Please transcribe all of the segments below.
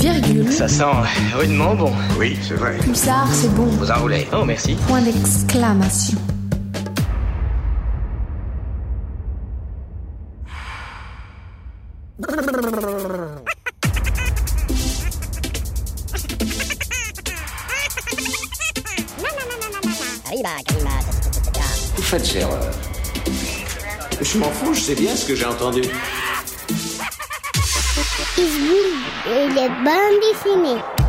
Virgule. Ça sent rudement bon. Oui, c'est vrai. Pulsar, c'est bon. Vous enroulez. Oh, merci. Point d'exclamation. Vous faites erreur. Je m'en fous, je sais bien ce que j'ai entendu. Isboul et les bandes dessinées.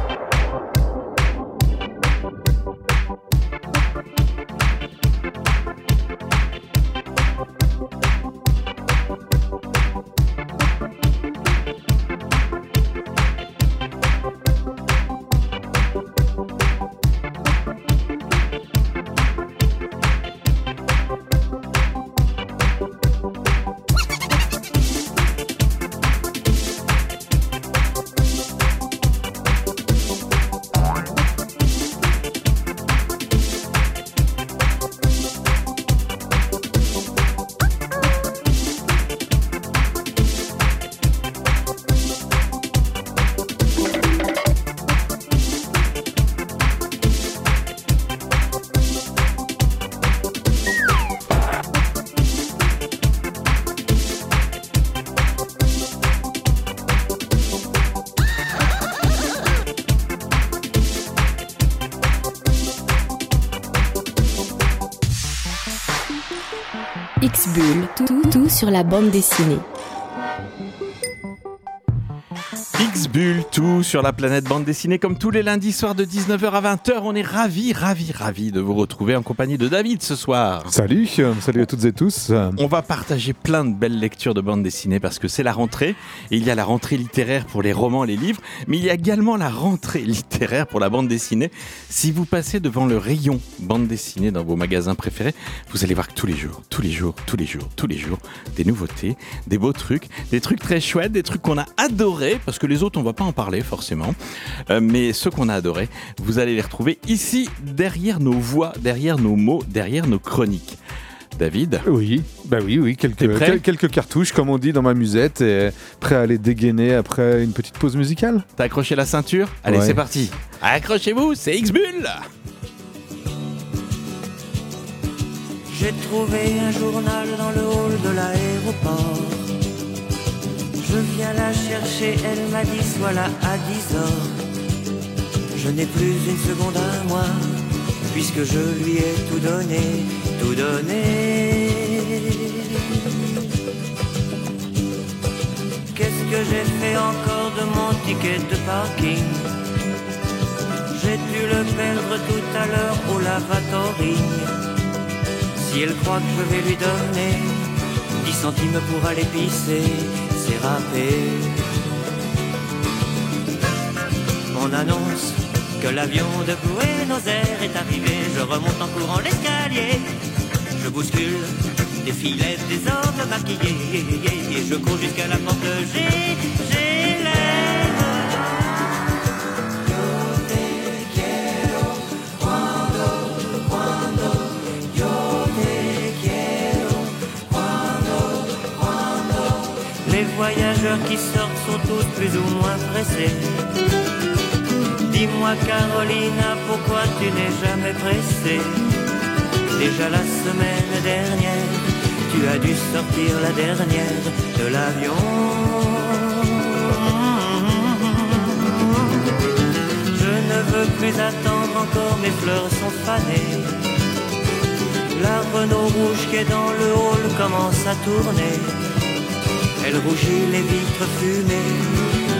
Sur la bande dessinée. X-Bull, tout sur la planète bande dessinée, comme tous les lundis soirs de 19h à 20h. On est ravis, ravis, ravis de vous retrouver en compagnie de David ce soir. Salut, euh, salut à toutes et tous. On va partager plein de belles lectures de bande dessinée parce que c'est la rentrée. Et il y a la rentrée littéraire pour les romans, les livres, mais il y a également la rentrée littéraire pour la bande dessinée. Si vous passez devant le rayon bande dessinée dans vos magasins préférés, vous allez voir que tous les jours, tous les jours, tous les jours, tous les jours, des nouveautés, des beaux trucs, des trucs très chouettes, des trucs qu'on a adorés parce que les autres, on va pas en parler forcément. Euh, mais ceux qu'on a adorés, vous allez les retrouver ici, derrière nos voix, derrière nos mots, derrière nos chroniques. David Oui, bah oui, oui, quelques, prêt quel- quelques cartouches, comme on dit dans ma musette, et prêt à les dégainer après une petite pause musicale. T'as accroché la ceinture Allez, Ouais. c'est parti. Accrochez-vous, c'est X-Bull J'ai trouvé un journal dans le hall de l'aéroport. Je viens la chercher, elle m'a dit sois là à 10 heures. Je n'ai plus une seconde à moi, puisque je lui ai tout donné, tout donné. Qu'est-ce que j'ai fait encore de mon ticket de parking? J'ai dû le perdre tout à l'heure au lavatory. Si elle croit que je vais lui donner 10 centimes pour aller pisser, c'est râpé. On annonce que l'avion de Buenos Aires est arrivé. Je remonte en courant l'escalier. Je bouscule des filets, des hommes maquillés. Et je cours jusqu'à la porte G. J'ai voyageurs qui sortent sont tous plus ou moins pressés. Dis-moi Carolina, pourquoi tu n'es jamais pressée? Déjà la semaine dernière, tu as dû sortir la dernière de l'avion. Je ne veux plus attendre encore, mes fleurs sont fanées. La Renault rouge qui est dans le hall commence à tourner. Elle rougit les vitres fumées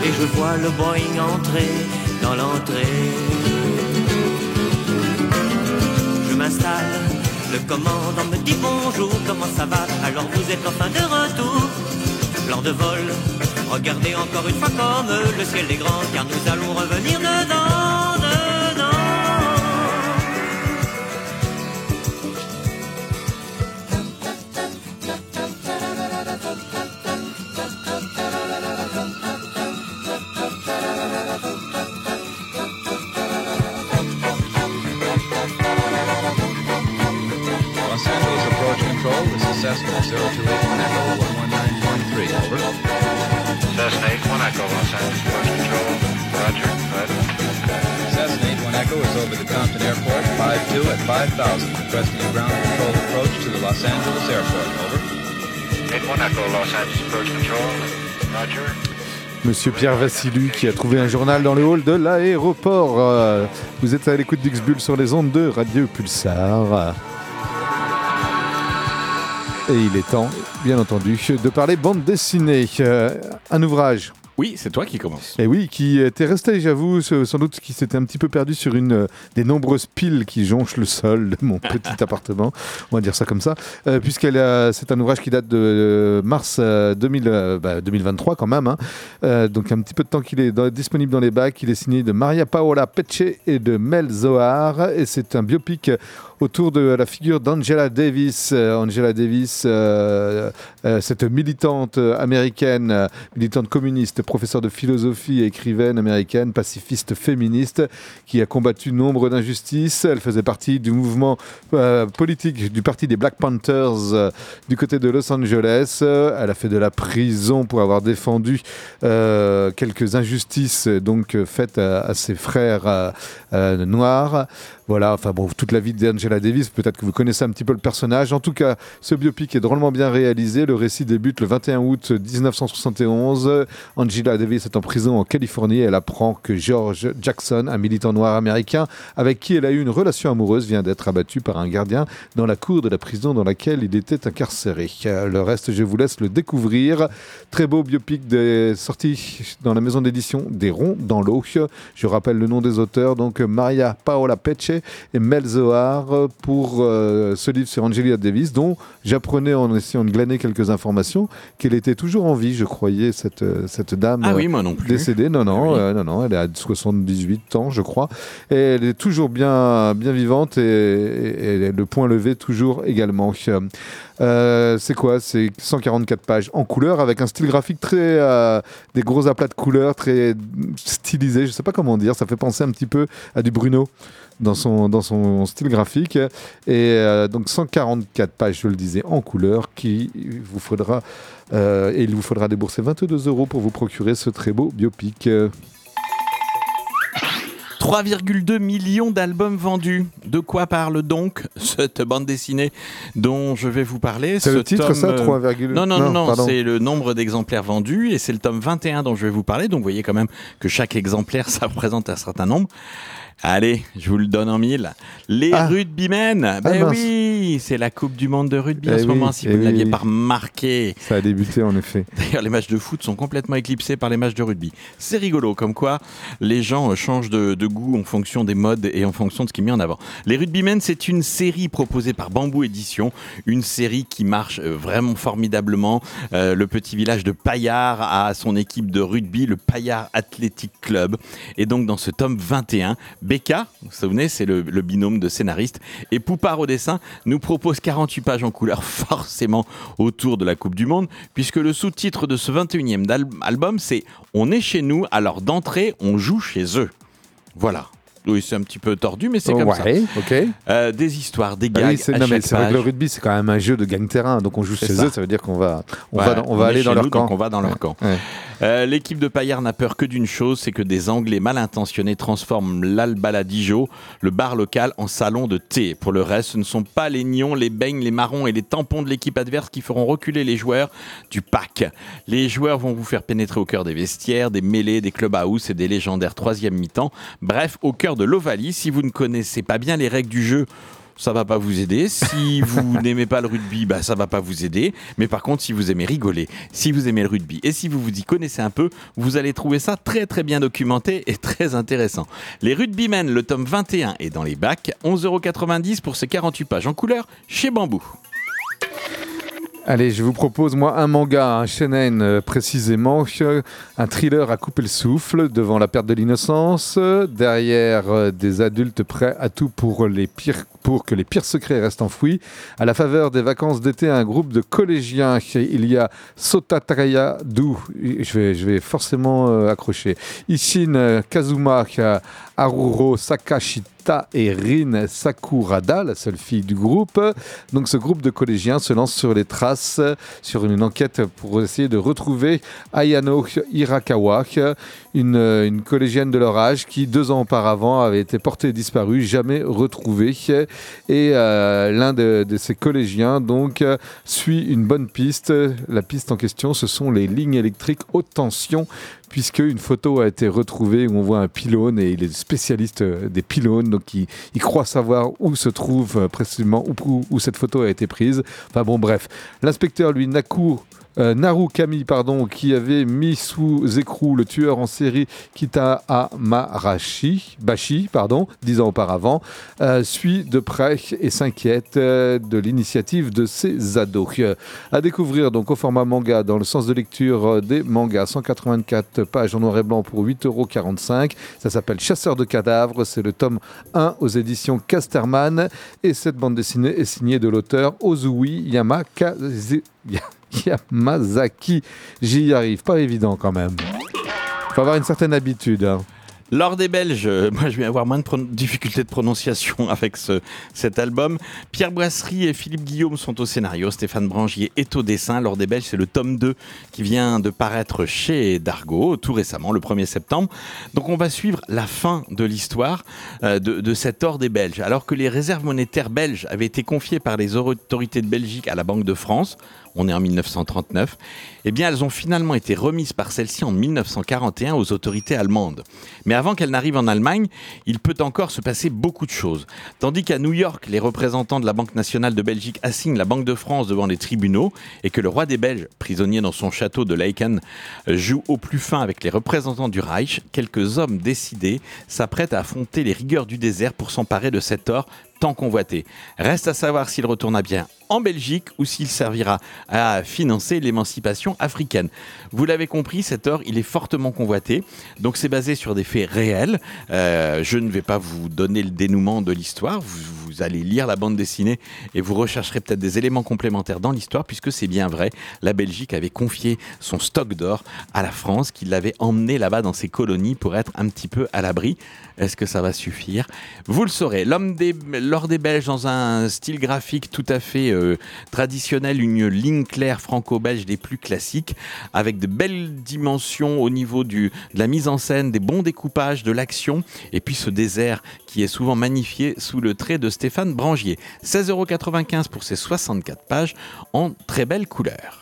et je vois le Boeing entrer dans l'entrée. Je m'installe, le commandant me dit bonjour, comment ça va? Alors vous êtes enfin de retour. Lors de vol, regardez encore une fois comme le ciel est grand car nous allons revenir dedans. Monsieur Pierre Vassilu qui a trouvé un journal dans le hall de l'aéroport. Euh, Vous êtes à l'écoute d'X-Bull sur les ondes de Radio Pulsar. Et il est temps, bien entendu, de parler bande dessinée. Euh, un ouvrage Oui, c'est toi qui commence. Et oui, qui était resté, j'avoue, sans doute qui s'était un petit peu perdu sur une euh, des nombreuses piles qui jonchent le sol de mon petit appartement. On va dire ça comme ça. Euh, Puisqu'elle a- c'est un ouvrage qui date de euh, mars euh, 2000, euh, bah, 2023 quand même. hein. Donc un petit peu de temps qu'il est dans- disponible dans les bacs. Il est signé de Maria Paola Pecce et de Mel Zohar. Et c'est un biopic autour de la figure d'Angela Davis. Euh, Angela Davis, euh, euh, cette militante américaine, militante communiste, professeure de philosophie écrivaine américaine, pacifiste féministe, qui a combattu nombre d'injustices. Elle faisait partie du mouvement politique du parti des Black Panthers du côté de Los Angeles. Elle a fait de la prison pour avoir défendu quelques injustices donc faites à, ses frères noirs. Voilà, enfin bon, toute la vie d'Angela Davis, peut-être que vous connaissez un petit peu le personnage. En tout cas, ce biopic est drôlement bien réalisé. Le récit débute le 21 août 1971. Angela Davis est en prison en Californie. Elle apprend que George Jackson, un militant noir américain avec qui elle a eu une relation amoureuse, vient d'être abattu par un gardien dans la cour de la prison dans laquelle il était incarcéré. Le reste, je vous laisse le découvrir. Très beau biopic sorti dans la maison d'édition des Ronds dans l'eau. Je rappelle le nom des auteurs, donc Maria Paola Pecce et Mel Zohar pour euh, ce livre sur Angela Davis, dont j'apprenais en essayant de glaner quelques informations qu'elle était toujours en vie, je croyais, cette, euh, cette dame Ah oui, moi non plus. décédée. Non, non, Ah oui. euh, non, non, elle a 78 ans, je crois. Et elle est toujours bien, bien vivante et, et- et le point levé toujours également. Euh, c'est quoi? C'est 144 pages en couleur avec un style graphique très. euh, des gros aplats de couleurs très stylisés. Je sais pas comment dire. Ça fait penser un petit peu à du Bruno dans son, dans son style graphique. Et euh, donc 144 pages, je le disais, en couleur qui vous faudra. euh, et il vous faudra débourser 22 euros pour vous procurer ce très beau biopic. Euh, 3,2 millions d'albums vendus. De quoi parle donc cette bande dessinée dont je vais vous parler? C'est Ce le titre, tome, ça euh, 3, Non, non, non, non, c'est le nombre d'exemplaires vendus et c'est le tome 21 dont je vais vous parler. Donc vous voyez quand même que chaque exemplaire, ça représente un certain nombre. Allez, je vous le donne en mille. Les Ah. rugbymen, ben mince. oui, c'est la Coupe du Monde de rugby en Eh ce oui, moment, si eh vous ne l'aviez oui. pas remarqué. Ça a débuté en effet. D'ailleurs, les matchs de foot sont complètement éclipsés par les matchs de rugby. C'est rigolo, comme quoi les gens euh, changent de, de goût en fonction des modes et en fonction de ce qui est mis en avant. Les Rugbymen, c'est une série proposée par Bamboo Édition, une série qui marche euh, vraiment formidablement. Euh, le petit village de Payard a son équipe de rugby, le Payard Athletic Club. Et donc, dans ce tome 21, Becca, vous vous souvenez, c'est le, binôme de scénaristes, et Poupard au dessin nous propose 48 pages en couleur, forcément autour de la Coupe du Monde, puisque le sous-titre de ce 21e d'al- album, c'est On est chez nous, alors d'entrée, on joue chez eux. Voilà. Oui, c'est un petit peu tordu, mais c'est comme ça. ouais, ok. Euh, des histoires, des Bah gags. oui, c'est non, mais c'est vrai que le rugby, c'est quand même un jeu de gagne-terrain. Donc on joue C'est chez ça. eux, ça veut dire qu'on va, on Ouais, va, on va est aller dans leur nous, camp. on va dans leur camp. Euh, L'équipe de Payard n'a peur que d'une chose, c'est que des Anglais mal intentionnés transforment l'Albaladijo, le bar local, en salon de thé. Pour le reste, ce ne sont pas les nions, les beignes, les marrons et les tampons de l'équipe adverse qui feront reculer les joueurs du pack. Les joueurs vont vous faire pénétrer au cœur des vestiaires, des mêlées, des clubhouse et des légendaires troisième mi-temps. Bref, au cœur de l'Ovalie, si vous ne connaissez pas bien les règles du jeu, ça va pas vous aider. Si vous n'aimez pas le rugby, bah ça va pas vous aider. Mais par contre, si vous aimez rigoler, si vous aimez le rugby et si vous vous y connaissez un peu, vous allez trouver ça très très bien documenté et très intéressant. Les Rugbymen, le tome 21 est dans les bacs, 11,90€ pour ces 48 pages en couleur chez Bambou. Allez, je vous propose, moi, un manga, un shonen euh, précisément, un thriller à couper le souffle devant la perte de l'innocence, derrière euh, des adultes prêts à tout pour, les pires, pour que les pires secrets restent enfouis. À la faveur des vacances d'été, un groupe de collégiens, il y a Sotataraya Du, je vais, je vais forcément euh, accrocher, Ishin Kazuma, Haruro Et Rin Sakurada, la seule fille du groupe. Donc ce groupe de collégiens se lance sur les traces, sur une enquête pour essayer de retrouver Ayano Hirakawa, une, collégienne de leur âge qui deux ans auparavant avait été portée disparue, jamais retrouvée. Et euh, l'un de, de ces collégiens donc suit une bonne piste. La piste en question, ce sont les lignes électriques haute tension puisque une photo a été retrouvée où on voit un pylône et il est spécialiste euh, des pylônes, donc il, il croit savoir où se trouve euh, précisément où, où- cette photo a été prise. Enfin bon, bref, l'inspecteur lui Naku. Euh, Naru Kami, pardon, qui avait mis sous écrou le tueur en série Kita Amarashi, Bashi, pardon, dix ans auparavant, euh, suit de près et s'inquiète euh, de l'initiative de ses ados. À découvrir donc au format manga dans le sens de lecture des mangas, 184 pages en noir et blanc pour 8,45 euros. Ça s'appelle Chasseur de cadavres, c'est le tome 1 aux éditions Casterman et cette bande dessinée est signée de l'auteur Ozui Yamakaze- Yamazaki. J'y arrive, pas évident quand même. Faut avoir une certaine habitude. hein. Lors des Belges, euh, moi je vais avoir moins de difficultés de prononciation avec ce, cet album. Pierre Brasserie et Philippe Guillaume sont au scénario, Stéphane Brangier est au dessin. Lors des Belges, c'est le tome 2 qui vient de paraître chez Dargaud tout récemment, le 1er septembre. Donc on va suivre la fin de l'histoire euh, de, de cet or des Belges. Alors que les réserves monétaires belges avaient été confiées par les autorités de Belgique à la Banque de France, on est en 1939, eh bien elles ont finalement été remises par celle-ci en 1941 aux autorités allemandes. Mais avant qu'elles n'arrivent en Allemagne, il peut encore se passer beaucoup de choses. Tandis qu'à New York, les représentants de la Banque nationale de Belgique assignent la Banque de France devant les tribunaux et que le roi des Belges, prisonnier dans son château de Laeken, joue au plus fin avec les représentants du Reich, quelques hommes décidés s'apprêtent à affronter les rigueurs du désert pour s'emparer de cet or tant convoité. Reste à savoir s'il retournera bien en Belgique ou s'il servira à financer l'émancipation africaine. Vous l'avez compris, cet or, il est fortement convoité. Donc c'est basé sur des faits réels. Euh, je ne vais pas vous donner le dénouement de l'histoire. Vous, vous allez lire la bande dessinée et vous rechercherez peut-être des éléments complémentaires dans l'histoire puisque c'est bien vrai. La Belgique avait confié son stock d'or à la France qui l'avait emmené là-bas dans ses colonies pour être un petit peu à l'abri. Est-ce que ça va suffire? Vous le saurez. L'homme des, l'or des Belges dans un style graphique tout à fait euh, traditionnel, une ligne claire franco-belge des plus classiques, avec de belles dimensions au niveau de la mise en scène, des bons découpages, de l'action, et puis ce désert qui est souvent magnifié sous le trait de Stéphane Brangier. 16,95€ pour ces 64 pages en très belle couleur.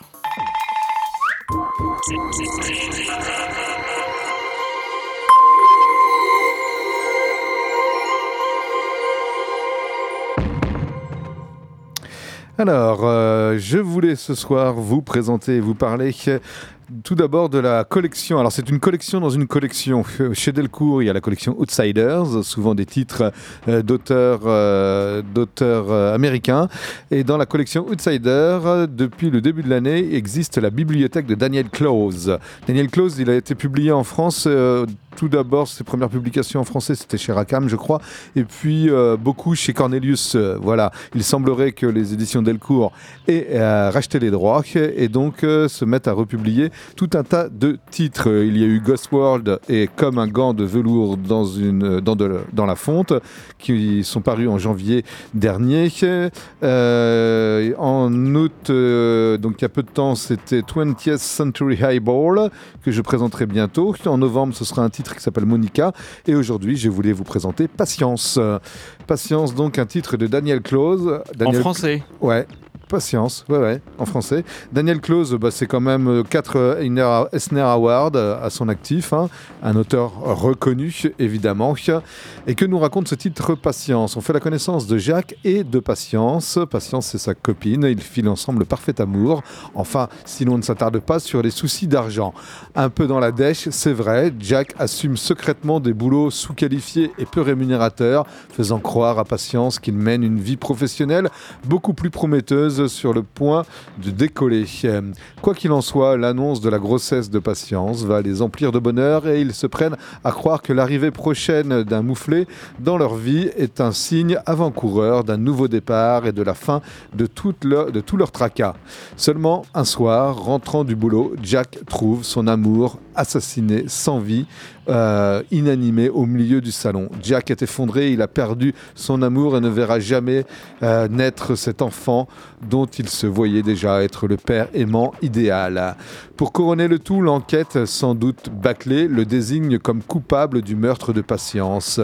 Alors, euh, je voulais ce soir vous présenter, vous parler euh, tout d'abord de la collection. Alors, c'est une collection dans une collection. Euh, Chez Delcourt, il y a la collection Outsiders, souvent des titres d'auteurs américains. Et dans la collection Outsider, euh, depuis le début de l'année, existe la bibliothèque de Daniel Close. Daniel Close, il a été publié en France. Tout d'abord, ses premières publications en français, c'était chez Rackham, je crois, et puis euh, beaucoup chez Cornelius. euh, voilà, il semblerait que les éditions Delcourt aient euh, racheté les droits et donc se mettent à republier tout un tas de titres. Il y a eu Ghost World et Comme un gant de velours dans, une, dans, de- dans la fonte, qui sont parus en janvier dernier. En août, donc il y a peu de temps, c'était 20th Century Highball, que je présenterai bientôt. En novembre, ce sera un titre qui s'appelle Monica. Et aujourd'hui, je voulais vous présenter Patience. Patience, donc un titre de Daniel Close. Daniel En français Ouais. Patience, ouais, ouais, en français. Daniel Close, bah, c'est quand même 4 Esner Award euh, à son actif, hein. un auteur reconnu, évidemment. Et que nous raconte ce titre Patience? On fait la connaissance de Jacques et de Patience. Patience, c'est sa copine, ils filent ensemble le parfait amour. Enfin, si l'on ne s'attarde pas sur les soucis d'argent. Un peu dans la dèche, c'est vrai, Jack assume secrètement des boulots sous-qualifiés et peu rémunérateurs, faisant croire à Patience qu'il mène une vie professionnelle beaucoup plus prometteuse sur le point de décoller. Euh, Quoi qu'il en soit, l'annonce de la grossesse de Patience va les emplir de bonheur et ils se prennent à croire que l'arrivée prochaine d'un mouflé dans leur vie est un signe avant-coureur d'un nouveau départ et de la fin de, toute leur, de tout leur tracas. Seulement un soir, rentrant du boulot, Jack trouve son amour assassiné sans vie, euh, inanimé au milieu du salon. Jack est effondré, il a perdu son amour et ne verra jamais euh, naître cet enfant dont il se voyait déjà être le père aimant idéal. Pour couronner le tout, l'enquête, sans doute bâclée, le désigne comme coupable du meurtre de patience.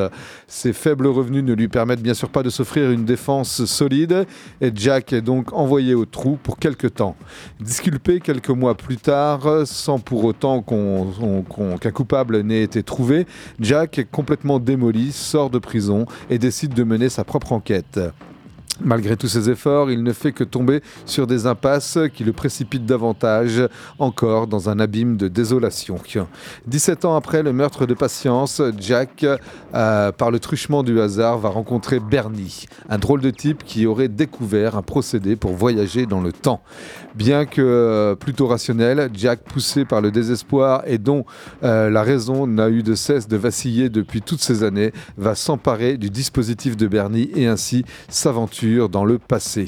Ses faibles revenus ne lui permettent bien sûr pas de s'offrir une défense solide et Jack est donc envoyé au trou pour quelque temps. Disculpé quelques mois plus tard, sans pour autant qu'on- qu'un coupable n'ait été trouvé, Jack, complètement démoli, sort de prison et décide de mener sa propre enquête. Malgré tous ses efforts, il ne fait que tomber sur des impasses qui le précipitent davantage encore dans un abîme de désolation. 17 ans après le meurtre de Patience, Jack, euh, par le truchement du hasard, va rencontrer Bernie, un drôle de type qui aurait découvert un procédé pour voyager dans le temps. Bien que euh, plutôt rationnel, Jack, poussé par le désespoir et dont euh, la raison n'a eu de cesse de vaciller depuis toutes ces années, va s'emparer du dispositif de Bernie et ainsi s'aventure dans le passé.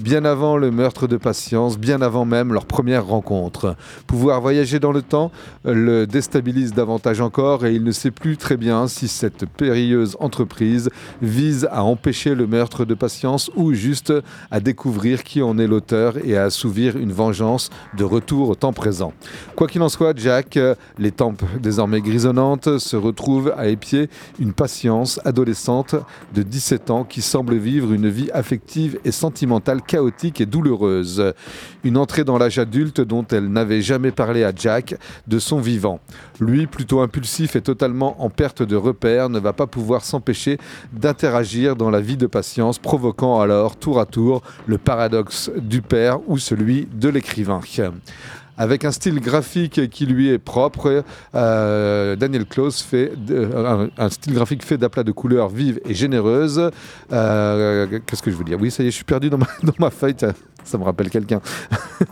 Bien avant le meurtre de Patience, bien avant même leur première rencontre. Pouvoir voyager dans le temps le déstabilise davantage encore et il ne sait plus très bien si cette périlleuse entreprise vise à empêcher le meurtre de Patience ou juste à découvrir qui en est l'auteur et à assouvir une vengeance de retour au temps présent. Quoi qu'il en soit, Jack, les tempes désormais grisonnantes, se retrouve à épier une patience adolescente de 17 ans qui semble vivre une vie affective et sentimentale chaotique et douloureuse. Une entrée dans l'âge adulte dont elle n'avait jamais parlé à Jack de son vivant. Lui, plutôt impulsif et totalement en perte de repères, ne va pas pouvoir s'empêcher d'interagir dans la vie de patience, provoquant alors tour à tour le paradoxe du père ou celui de l'écrivain. Avec un style graphique qui lui est propre, euh, Daniel Close fait un, un style graphique fait d'aplats de couleurs vives et généreuses. Euh, Qu'est-ce que je veux dire? Oui, ça y est, je suis perdu dans ma, dans ma feuille. Ça me rappelle quelqu'un.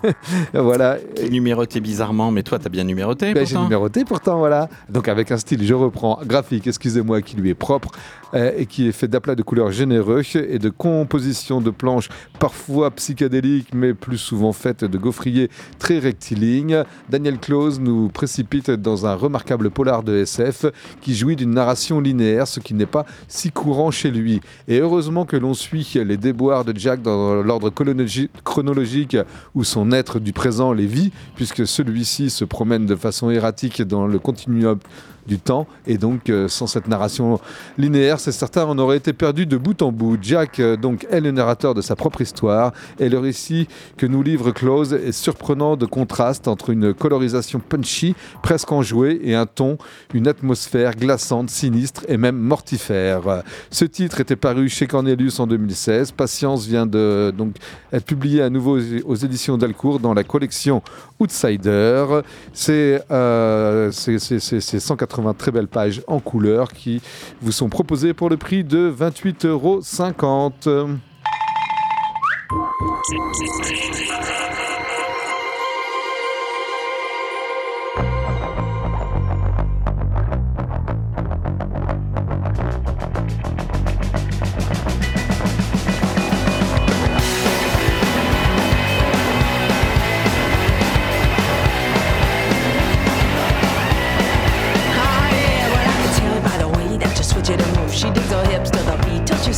voilà. Numéroté bizarrement, mais toi, t'as bien numéroté. Ben, J'ai numéroté pourtant, voilà. Donc avec un style, je reprends, graphique, excusez-moi, qui lui est propre euh, et qui est fait d'aplats de couleurs généreux et de compositions de planches parfois psychédéliques, mais plus souvent faites de gaufriers très rectilignes. Daniel Close nous précipite dans un remarquable polar de SF qui jouit d'une narration linéaire, ce qui n'est pas si courant chez lui. Et heureusement que l'on suit les déboires de Jack dans l'ordre chronologi- chronologique où son être du présent les vit, puisque celui-ci se promène de façon erratique dans le continuum du temps. Et donc euh, sans cette narration linéaire c'est certain on aurait été perdu de bout en bout. Jack euh, donc est le narrateur de sa propre histoire. Et le récit que nous livre Close est surprenant de contraste entre une colorisation punchy presque enjouée et un ton une atmosphère glaçante sinistre et même mortifère. Ce titre était paru chez Cornelius en 2016 Patience vient de donc être publié à nouveau aux- éditions Delcourt dans la collection Outsider. C'est euh, c'est- c'est- c'est- c'est 180 très belles pages en couleur qui vous sont proposées pour le prix de 28,50 euros.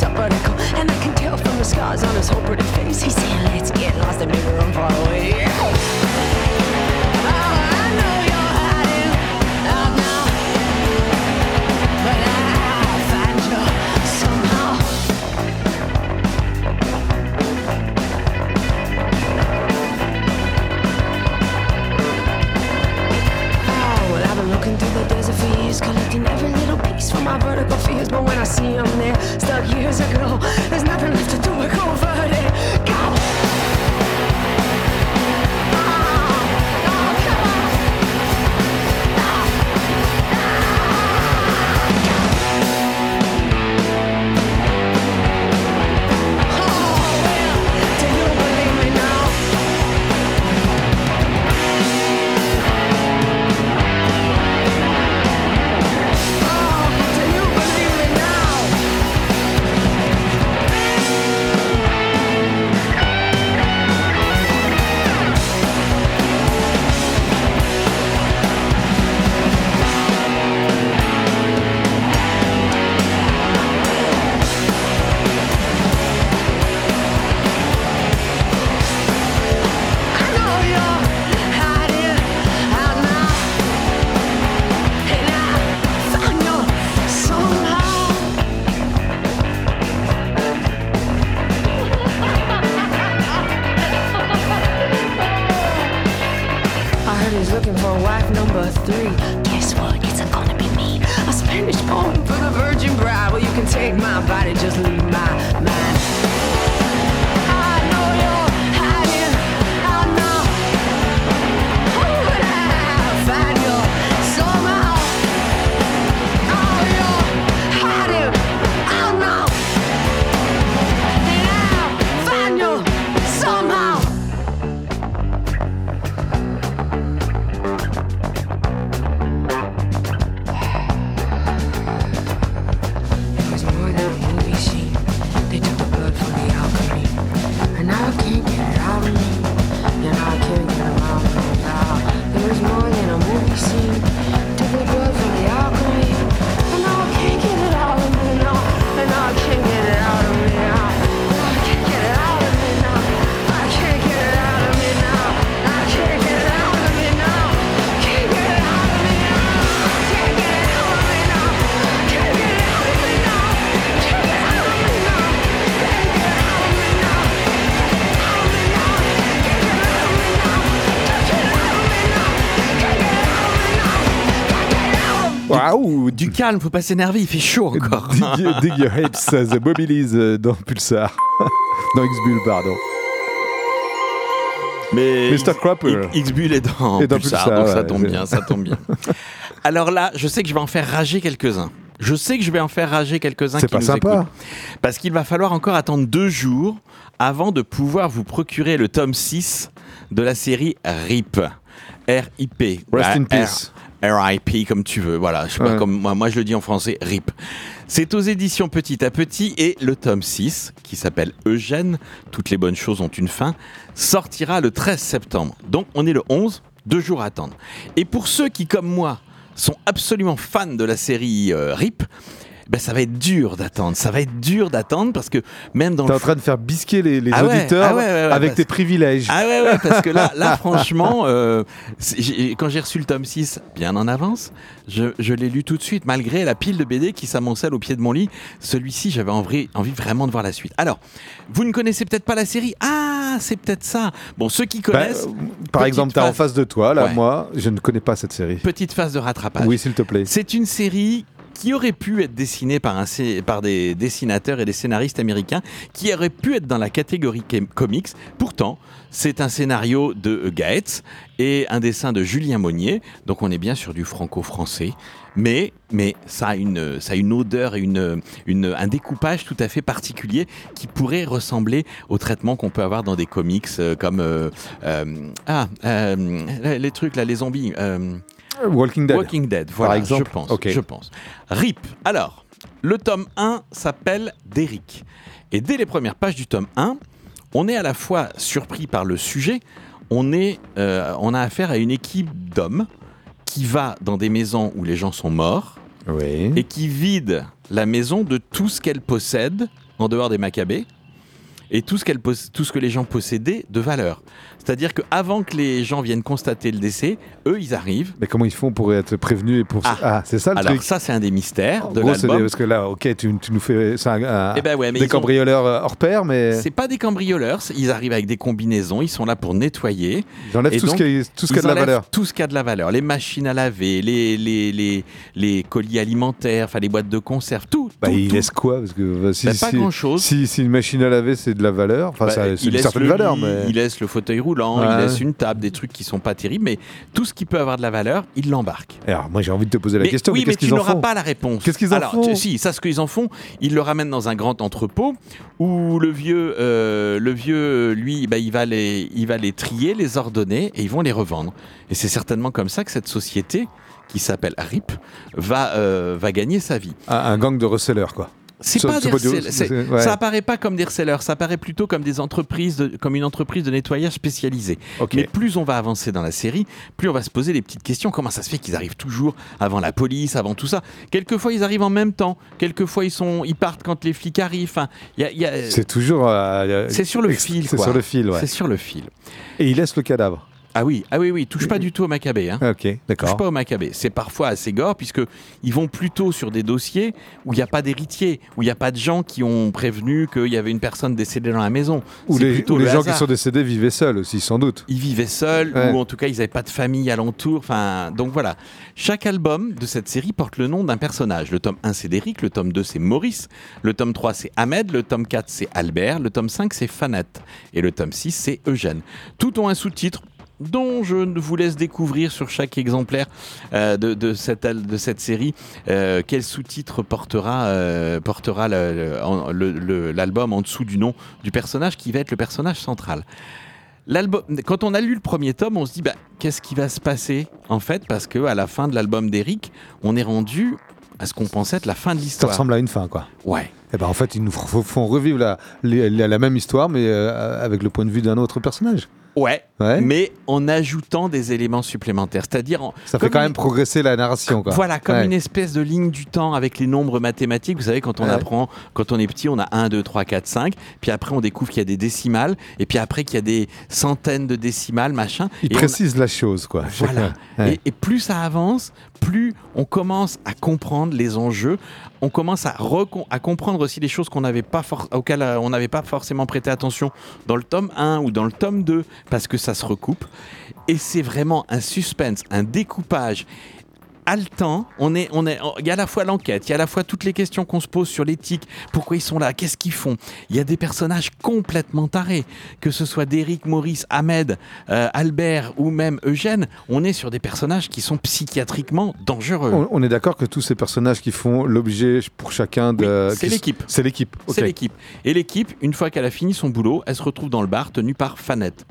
She's up vertical. And I can tell from the scars on his whole pretty face. He's saying, let's get lost and maybe run far away. See them there, stuck years ago, there's nothing left to do calme, faut pas s'énerver, il fait chaud encore. Dig, dig Your Hips, The Mobilize euh, dans Pulsar. dans X-Bull, pardon. Mais Mr. Crapper. X-Bull est dans, Et dans Pulsar, Pulsar, donc ça tombe bien, ça tombe bien. Alors là, je sais que je vais en faire rager quelques-uns. Je sais que je vais en faire rager quelques-uns C'est pas nous sympa. écoutent. Parce qu'il va falloir encore attendre deux jours avant de pouvoir vous procurer le tome 6 de la série RIP. R-I-P. Rest in R- peace. R.I.P. comme tu veux, voilà. Je sais pas comme moi, moi je le dis en français, RIP. C'est aux éditions Petit à Petit et le tome 6, qui s'appelle Eugène, toutes les bonnes choses ont une fin, sortira le 13 septembre. Donc on est le 11, deux jours à attendre. Et pour ceux qui, comme moi, sont absolument fans de la série euh, RIP, ben ça va être dur d'attendre. Ça va être dur d'attendre parce que même dans T'es en train de faire bisquer les, les Ah auditeurs ah ouais, ouais, ouais, avec tes privilèges. ah ouais, ouais, parce que là, là franchement, euh, quand j'ai reçu le tome 6 bien en avance, je, je l'ai lu tout de suite, malgré la pile de BD qui s'amoncelle au pied de mon lit. Celui-ci, j'avais envie, envie vraiment de voir la suite. Alors, vous ne connaissez peut-être pas la série Ah, c'est peut-être ça. Bon, ceux qui Bah, connaissent, euh, par exemple, t'as en face de toi, là, moi, je ne connais pas cette série. petite phase de rattrapage. Oui, s'il te plaît. C'est une série qui aurait pu être dessinée par, un, par des dessinateurs et des scénaristes américains, qui aurait pu être dans la catégorie comics. Pourtant, c'est un scénario de Gaetz et un dessin de Julien Monnier. Donc on est bien sur du franco-français. Mais, mais ça, a une, ça a une odeur et une, un découpage tout à fait particulier qui pourrait ressembler au traitement qu'on peut avoir dans des comics euh, comme... euh, euh, ah, les trucs là, les zombies. Euh, Walking Dead. Walking Dead, voilà, exemple je pense. Je pense. RIP. Alors, le tome 1 s'appelle Derrick. Et dès les premières pages du tome 1, on est à la fois surpris par le sujet, on, est, euh, on a affaire à une équipe d'hommes qui va dans des maisons où les gens sont morts Oui. et qui vide la maison de tout ce qu'elle possède en dehors des Maccabées et tout ce, tout ce que les gens possédaient de valeur. C'est-à-dire qu'avant que les gens viennent constater le décès, eux, ils arrivent. Mais comment ils font pour être prévenus et pour... Ah, c'est ça le Alors truc ça, c'est un des mystères En de l'album. parce que là, ok, tu, tu nous fais c'est un, un- Eh ben ouais, mais des ils ont- cambrioleurs euh, hors pair, mais C'est pas des cambrioleurs, ils arrivent avec des combinaisons, ils sont là pour nettoyer. ils enlèvent tout, ce qui est- tout ce qui a ils de la valeur. Tout ce qui a de la valeur. Les machines à laver, les, les, les, les colis alimentaires, enfin les boîtes de conserve, tout. Bah, tout, ils laissent quoi? Parce que bah, si, Bah, pas si- grand-chose. Si, si une machine à laver c'est de la valeur, enfin Bah, c'est une certaine le valeur, mais Il laisse le fauteuil roulant, Ouais. il laisse une table, des trucs qui sont pas terribles, mais tout ce qui peut avoir de la valeur, il l'embarque. alors moi j'ai envie de te poser la Mais question. oui, mais tu n'auras pas la réponse. Qu'est-ce qu'ils en Alors, font tu- Si, ça, ce qu'ils en font, ils le ramènent dans un grand entrepôt où le vieux, euh, le vieux, lui, bah, il va les, il va les trier, les ordonner et ils vont les revendre. Et c'est certainement comme ça que cette société qui s'appelle RIP va, euh, va gagner sa vie. un, un gang de receleurs quoi. C'est Ça- pas des ouais. Ça apparaît pas comme des receleurs, ça apparaît plutôt comme des entreprises, de- comme une entreprise de nettoyage spécialisée. Mais plus on va avancer dans la série, plus on va se poser des petites questions. Comment ça se fait qu'ils arrivent toujours avant la police, avant tout ça? Quelquefois ils arrivent en même temps, quelquefois ils sont, ils partent quand les flics arrivent. Enfin, C'est toujours. euh, c'est sur le fil. C'est sur le fil, ouais. C'est sur le fil. Et ils laissent le cadavre. Ah oui, ah oui, oui, touche pas du tout au Maccabée. Hein. Ok, Touche d'accord. pas au Maccabée. C'est parfois assez gore puisque ils vont plutôt sur des dossiers où il n'y a pas d'héritier, où il n'y a pas de gens qui ont prévenu qu'il y avait une personne décédée dans la maison. Ou les, plutôt ou les le gens qui sont décédés vivaient seuls aussi, sans doute. Ils vivaient seuls Ouais. ou en tout cas ils n'avaient pas de famille alentour. Enfin, donc voilà. Chaque album de cette série porte le nom d'un personnage. Le tome 1 c'est Derrick, le tome 2 c'est Maurice, le tome 3 c'est Ahmed, le tome 4 c'est Albert, le tome 5 c'est Fanette et le tome 6 c'est Eugène. Tout ont un sous-titre dont je vous laisse découvrir sur chaque exemplaire euh, de, de cette, al- de cette série euh, quel sous-titre portera, euh, portera le- le- en- le- le- l'album en dessous du nom du personnage qui va être le personnage central. Quand on a lu le premier tome, on se dit bah, qu'est-ce qui va se passer en fait? Parce que à la fin de l'album d'Eric, on est rendu à ce qu'on pensait être la fin de Ça l'histoire. ressemble à une fin, quoi. Ouais. Et ben en fait, ils nous font font revivre la, la, la même histoire, mais euh, avec le point de vue d'un autre personnage. Ouais, Ouais. mais en ajoutant des éléments supplémentaires, c'est-à-dire en- Ça fait quand une- même progresser la narration, quoi. Voilà, comme Ouais. une espèce de ligne du temps avec les nombres mathématiques. Vous savez, quand on Ouais. apprend, quand on est petit, on a 1, 2, 3, 4, 5. Puis après, on découvre qu'il y a des décimales. Et puis après, qu'il y a des centaines de décimales, machin. Il Et on- précise la chose, quoi. Voilà. Et, et plus ça avance, plus on commence à comprendre les enjeux. On commence à, à comprendre aussi les choses qu'on n'avait pas for- auxquelles euh, on n'avait pas forcément prêté attention dans le tome 1 ou dans le tome 2 parce que ça se recoupe. Et c'est vraiment un suspense, un découpage haletant. On est, on est, il y a à la fois l'enquête, il y a à la fois toutes les questions qu'on se pose sur l'éthique, pourquoi ils sont là, qu'est-ce qu'ils font. Il y a des personnages complètement tarés, que ce soit Derrick, Maurice, Ahmed, euh, Albert ou même Eugène. On est sur des personnages qui sont psychiatriquement dangereux. On, on est d'accord que tous ces personnages qui font l'objet pour chacun de. Oui, c'est qui- l'équipe. C'est l'équipe. C'est l'équipe. Et l'équipe, une fois qu'elle a fini son boulot, elle se retrouve dans le bar tenue par Fanette.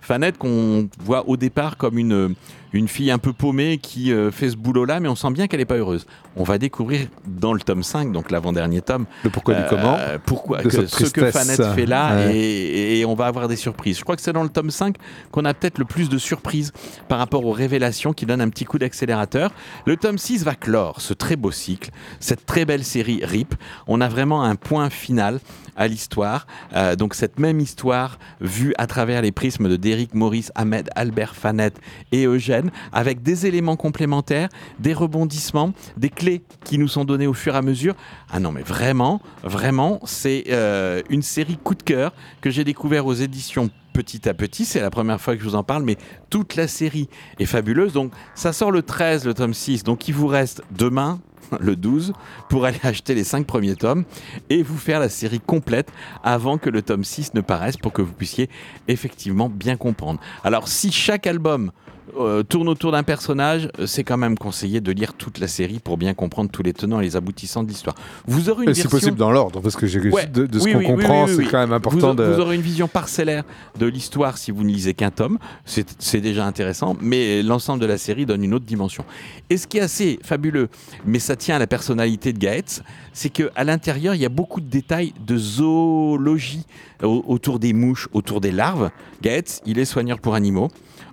Fanette qu'on voit au départ comme une, une fille un peu paumée qui euh, fait ce boulot-là, mais on sent bien qu'elle n'est pas heureuse. On va découvrir dans le tome 5, donc l'avant-dernier tome, Le pourquoi du euh, comment. pourquoi, que- ce que. Fanette fait là, Ouais. et, et on va avoir des surprises. Je crois que c'est dans le tome 5 qu'on a peut-être le plus de surprises par rapport aux révélations qui donnent un petit coup d'accélérateur. Le tome 6 va clore ce très beau cycle, cette très belle série RIP. On a vraiment un point final à l'histoire. Euh, donc cette même histoire vue à travers les prismes de Derrick, Maurice, Ahmed, Albert, Fanette et Eugène, avec des éléments complémentaires, des rebondissements, des clés qui nous sont données au fur et à mesure. Ah non mais vraiment, vraiment, c'est euh, une série coup de cœur que j'ai découvert aux éditions petit à petit. C'est la première fois que je vous en parle, mais toute la série est fabuleuse. Donc ça sort le 13, le tome 6. Donc il vous reste demain, le 12, pour aller acheter les 5 premiers tomes et vous faire la série complète avant que le tome 6 ne paraisse pour que vous puissiez effectivement bien comprendre. Alors si chaque album euh, tourne autour d'un personnage, euh, c'est quand même conseillé de lire toute la série pour bien comprendre tous les tenants et les aboutissants de l'histoire. Vous aurez une si possible dans l'ordre, parce que j'ai Ouais, de, de ce oui, qu'on oui, comprend, oui, c'est quand même important vous, de. vous aurez une vision parcellaire de l'histoire si vous ne lisez qu'un tome. C'est déjà intéressant, mais l'ensemble de la série donne une autre dimension. Et ce qui est assez fabuleux, mais ça tient à la personnalité de Gaetz, c'est qu'à l'intérieur, il y a beaucoup de détails de zoologie au- autour des mouches, autour des larves. Gaetz, il est soigneur pour animaux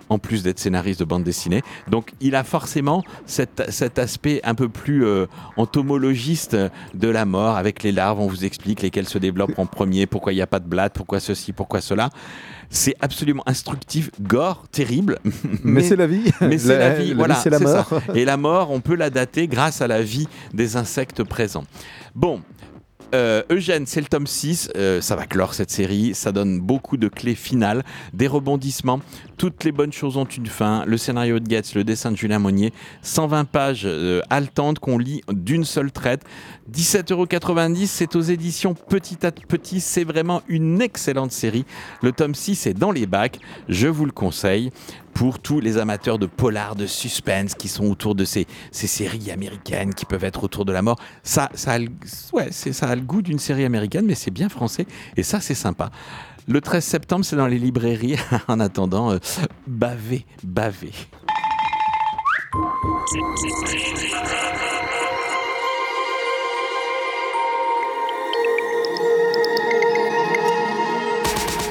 en plus d'être scénariste de bande dessinée. Donc il a forcément cet, cet aspect un peu plus euh, entomologiste de la mort avec les larves. On vous explique lesquelles se développent en premier, pourquoi il n'y a pas de blatte, pourquoi ceci, pourquoi cela. C'est absolument instructif, gore, terrible. Mais, c'est la vie. Mais c'est la vie, voilà. c'est la ça. mort. Et la mort, on peut la dater grâce à la vie des insectes présents. Bon. Euh, Eugène, c'est le tome 6, euh, ça va clore cette série, ça donne beaucoup de clés finales, des rebondissements, toutes les bonnes choses ont une fin, le scénario de Goetz, le dessin de Julien Monnier, 120 pages euh, haletantes qu'on lit d'une seule traite, 17,90€, c'est aux éditions Petit à Petit, c'est vraiment une excellente série, le tome 6 est dans les bacs, je vous le conseille, pour tous les amateurs de polar, de suspense qui sont autour de ces, ces séries américaines qui peuvent être autour de la mort. Ça, ça, a, le, ouais, ça a le goût d'une série américaine, mais c'est bien français et ça, c'est sympa. Le 13 septembre, c'est dans les librairies. en attendant, euh, bavez, bavez.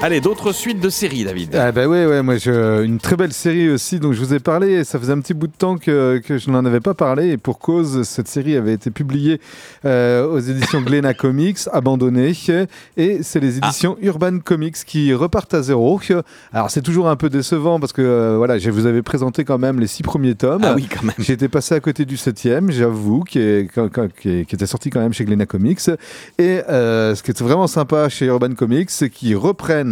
Allez, d'autres suites de séries, David. Ah bah ouais, ouais, moi je, une très belle série aussi dont je vous ai parlé. Et ça faisait un petit bout de temps que, que je n'en avais pas parlé et pour cause, cette série avait été publiée euh, aux éditions Glénat Comics, abandonnée, et c'est les éditions Urban Comics qui repartent à zéro. Alors c'est toujours un peu décevant parce que euh, voilà, je vous avais présenté quand même les six premiers tomes. Ah oui, quand même. Été passé à côté du septième, j'avoue, qui, est, qui, est- qui était sorti quand même chez Glénat Comics. Et euh, ce qui est vraiment sympa chez Urban Comics, c'est qu'ils reprennent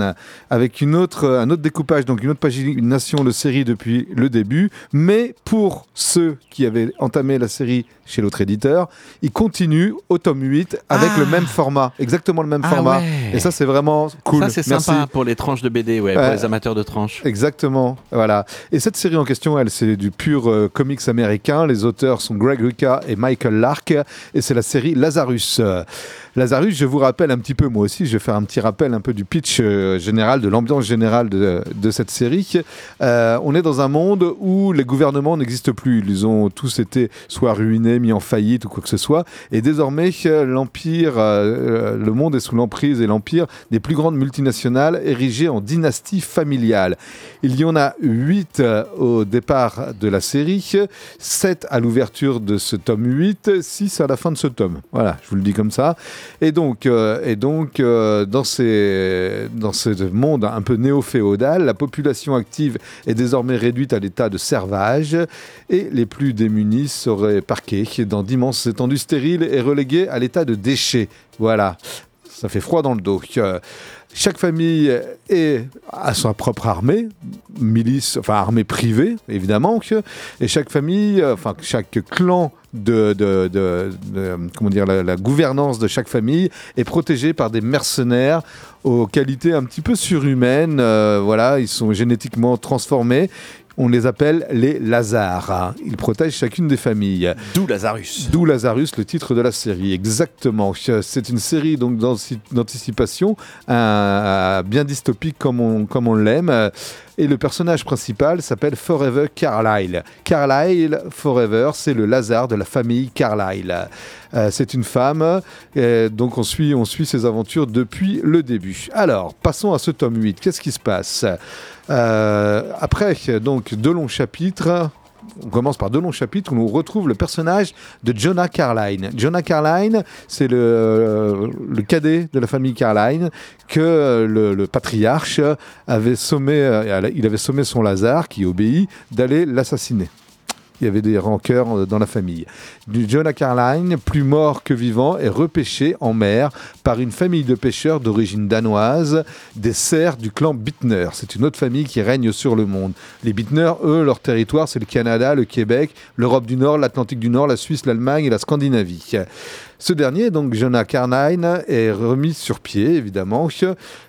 avec une autre, un autre découpage, donc une autre pagination de série depuis le début. Mais pour ceux qui avaient entamé la série chez l'autre éditeur, ils continuent au tome 8 avec Ah. le même format, exactement le même Ah format. ouais. Et ça, c'est vraiment cool. Ça, c'est sympa pour les tranches de BD, ouais, Ouais. pour les amateurs de tranches. Exactement, voilà. Et cette série en question, elle, c'est du pur euh, comics américain. Les auteurs sont Greg Rucka et Michael Lark, et c'est la série Lazarus. Euh, Lazarus, je vous rappelle un petit peu, moi aussi, je vais faire un petit rappel un peu du pitch euh, général, de l'ambiance générale de, cette série. Euh, on est dans un monde où les gouvernements n'existent plus. Ils ont tous été soit ruinés, mis en faillite ou quoi que ce soit. Et désormais, euh, l'empire, euh, le monde est sous l'emprise et l'empire des plus grandes multinationales érigées en dynastie familiale. Il y en a huit euh, au départ de la série, sept à l'ouverture de ce tome 8, six à la fin de ce tome. Voilà, je vous le dis comme ça. Et donc, euh, et donc euh, dans, ces, ce monde un peu néo-féodal, la population active est désormais réduite à l'état de servage et les plus démunis seraient parqués dans d'immenses étendues stériles et relégués à l'état de déchets. Voilà, ça fait froid dans le dos. Chaque famille est à sa propre armée, milice, enfin armée privée évidemment, et chaque famille, enfin chaque clan de, comment dire, la, la gouvernance de chaque famille est protégée par des mercenaires aux qualités un petit peu surhumaines. euh, voilà, ils sont génétiquement transformés. On les appelle les Lazars. Ils protègent chacune des familles. D'où Lazarus. D'où Lazarus, le titre de la série. Exactement. C'est une série donc d'anticipation, euh, bien dystopique comme on, comme on l'aime. Et le personnage principal s'appelle Forever Carlyle. Carlyle Forever, c'est le Lazare de la famille Carlyle. Euh, c'est une femme, euh, donc on suit, on suit ses aventures depuis le début. Alors, passons à ce tome 8. Qu'est-ce qui se passe? Après donc deux longs chapitres, on commence par deux longs chapitres où on retrouve le personnage de Jonah Carline. Jonah Carline, c'est le, cadet de la famille Carline que le, le patriarche avait sommé, euh, il avait sommé son Lazare, qui obéit, d'aller l'assassiner. Il y avait des rancœurs euh, dans la famille. Jonah Carline, plus mort que vivant, est repêché en mer par une famille de pêcheurs d'origine danoise, des serfs du clan Bittner. C'est une autre famille qui règne sur le monde. Les Bittner, eux, leur territoire, c'est le Canada, le Québec, l'Europe du Nord, l'Atlantique du Nord, la Suisse, l'Allemagne et la Scandinavie. Ce dernier, donc Jonah Carline, est remis sur pied, évidemment,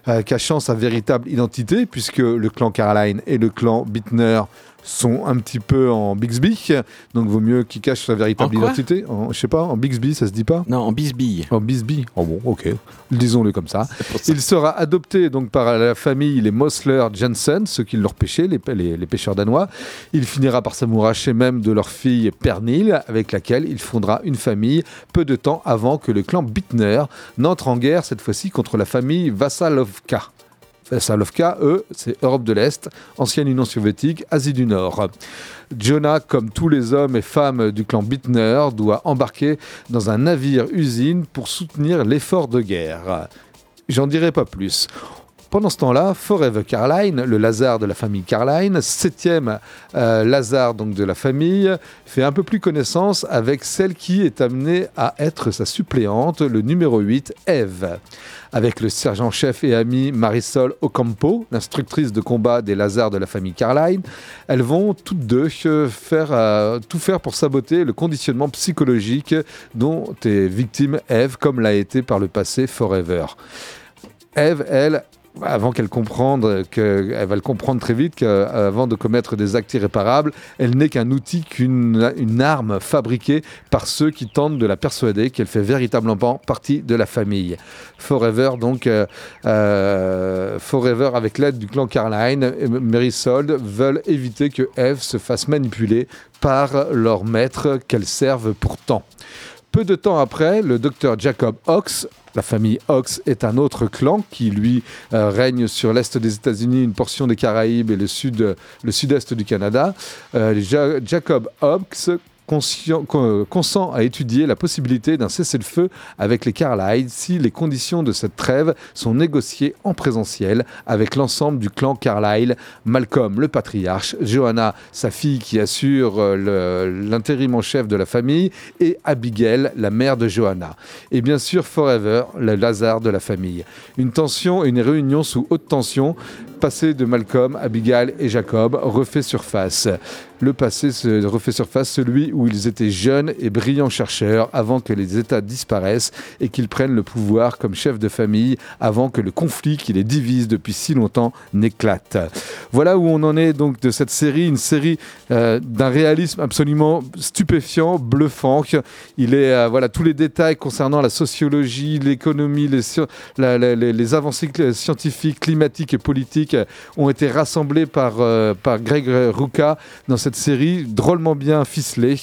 euh, cachant sa véritable identité, puisque le clan Carline et le clan Bittner sont un petit peu en Bixby, donc vaut mieux qu'il cache sa véritable En identité. En, je sais pas, en Bixby, ça se dit pas Non, en bisbille. En Bisbee. Oh bon, ok. Disons-le comme ça. Il sera adopté donc par la famille les Mosler Jensen, ceux qui l'ont repêché, les, les, les pêcheurs danois. Il finira par s'amouracher même de leur fille Pernille, avec laquelle il fondera une famille peu de temps avant que le clan Bittner n'entre en guerre, cette fois-ci contre la famille Vassalovka. Vassalovka, eux, c'est Europe de l'Est, ancienne Union soviétique, Asie du Nord. Jonah, comme tous les hommes et femmes du clan Bittner, doit embarquer dans un navire-usine pour soutenir l'effort de guerre. J'en dirai pas plus. Pendant ce temps-là, Forever Carline, le Lazare de la famille Carline, septième euh, Lazare donc de la famille, fait un peu plus connaissance avec celle qui est amenée à être sa suppléante, le numéro 8, Eve. Avec le sergent-chef et ami Marisol Ocampo, l'instructrice de combat des Lazars de la famille Carline, elles vont toutes deux euh, faire, euh, tout faire pour saboter le conditionnement psychologique dont est victime Eve, comme l'a été par le passé Forever. Eve, elle, avant qu'elle comprenne, que, elle va le comprendre très vite qu'avant de commettre des actes irréparables, elle n'est qu'un outil, qu'une une arme fabriquée par ceux qui tentent de la persuader qu'elle fait véritablement partie de la famille. Forever, donc, euh, euh, Forever, avec l'aide du clan Carline, et Marisol veulent éviter que Eve se fasse manipuler par leur maître qu'elles servent pourtant. Peu de temps après, le docteur Jacob Ox, la famille Ox est un autre clan qui, lui, euh, règne sur l'est des États-Unis, une portion des Caraïbes et le sud, le sud-est du Canada. Euh, Ja- Jacob Ox consent à étudier la possibilité d'un cessez-le-feu avec les Carlyle si les conditions de cette trêve sont négociées en présentiel avec l'ensemble du clan Carlyle, Malcolm le patriarche, Johanna sa fille qui assure euh, l'intérim en chef de la famille et Abigail la mère de Johanna. Et bien sûr Forever, le Lazare de la famille. Une tension une réunion sous haute tension passé de Malcolm, Abigail et Jacob refait surface. Le passé se refait surface, celui où ils étaient jeunes et brillants chercheurs avant que les États disparaissent et qu'ils prennent le pouvoir comme chefs de famille avant que le conflit qui les divise depuis si longtemps n'éclate. Voilà où on en est donc de cette série, une série euh, d'un réalisme absolument stupéfiant, bluffant. Il est euh, voilà tous les détails concernant la sociologie, l'économie, les, les- avancées scientifiques, climatiques et politiques euh, ont été rassemblées par, euh, Greg Rucka dans cette série drôlement bien ficelée.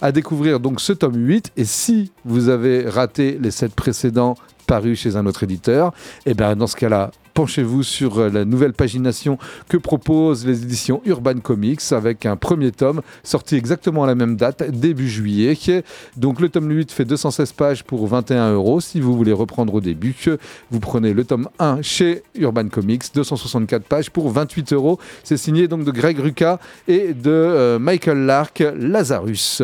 À découvrir donc ce tome 8 et si vous avez raté les sept précédents parus chez un autre éditeur, et bien dans ce cas-là, penchez-vous sur euh, la nouvelle pagination que proposent les éditions Urban Comics avec un premier tome sorti exactement à la même date, début juillet. Donc le tome 8 fait 216 pages pour 21 euros. Si vous voulez reprendre au début, vous prenez le tome 1 chez Urban Comics, 264 pages pour 28 euros. C'est signé donc de Greg Rucka et de euh, Michael Lark, Lazarus.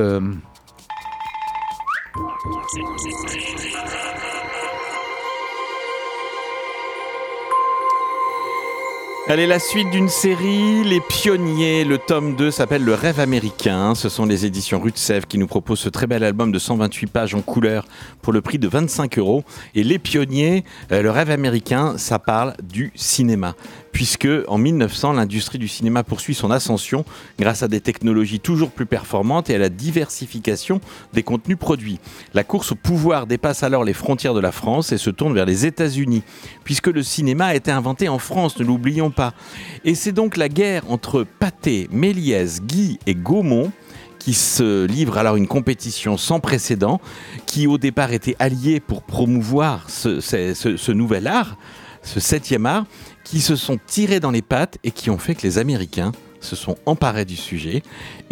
Allez, la suite d'une série, Les Pionniers. Le tome 2 s'appelle Le Rêve américain. Ce sont les éditions Sèvres qui nous proposent ce très bel album de 128 pages en couleur pour le prix de 25 euros. Et Les Pionniers, euh, Le Rêve américain, ça parle du cinéma. Puisque en 1900, l'industrie du cinéma poursuit son ascension grâce à des technologies toujours plus performantes et à la diversification des contenus produits. La course au pouvoir dépasse alors les frontières de la France et se tourne vers les États-Unis, puisque le cinéma a été inventé en France, ne l'oublions pas. Et c'est donc la guerre entre Pathé, Méliès, Guy et Gaumont qui se livre alors une compétition sans précédent, qui au départ était alliée pour promouvoir ce, nouvel art, ce septième art, qui se sont tirés dans les pattes et qui ont fait que les Américains se sont emparés du sujet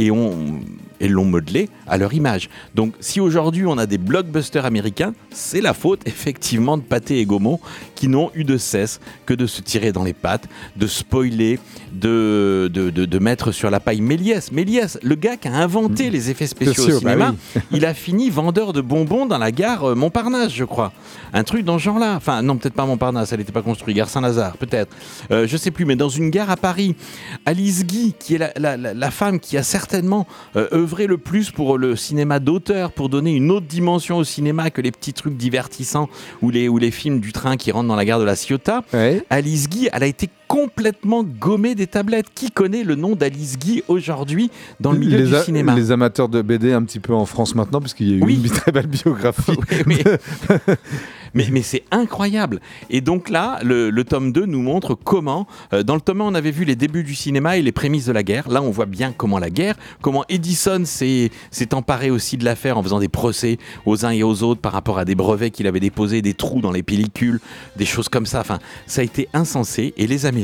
et ont et l'ont modelé à leur image. Donc si aujourd'hui on a des blockbusters américains, c'est la faute effectivement de Pathé et Gaumont qui n'ont eu de cesse que de se tirer dans les pattes, de spoiler, de, de, de- de mettre sur la paille Méliès. Méliès, le gars qui a inventé les effets spéciaux au Spéciaux, bah cinéma, oui. il a fini vendeur de bonbons dans la gare euh, Montparnasse, je crois. Un truc dans ce genre-là. Enfin, non, peut-être pas Montparnasse, elle n'était pas construite. Gare Saint-Lazare, peut-être. Euh, je sais plus, mais dans une gare à Paris. Alice Guy, qui est la, la- la- la femme qui a certainement euh, œuvré le plus pour le cinéma d'auteur, pour donner une autre dimension au cinéma que les petits trucs divertissants ou les, ou les films du train qui rentrent dans la gare de la Ciotat. Alice Guy, elle a été complètement gommée des tablettes. Qui connaît le nom d'Alice Guy aujourd'hui dans le milieu les, du cinéma les amateurs de BD un petit peu en France maintenant, puisqu'il y a eu Oui. une très belle biographie. Mais, mais c'est incroyable. Et donc là, le, le tome 2 nous montre comment, euh, dans le tome 1, on avait vu les débuts du cinéma et les prémices de la guerre. Là, on voit bien comment la guerre, comment Edison s'est s'est emparé aussi de l'affaire en faisant des procès aux uns et aux autres par rapport à des brevets qu'il avait déposés, des trous dans les pellicules, des choses comme ça. Enfin, ça a été insensé. Et les Américains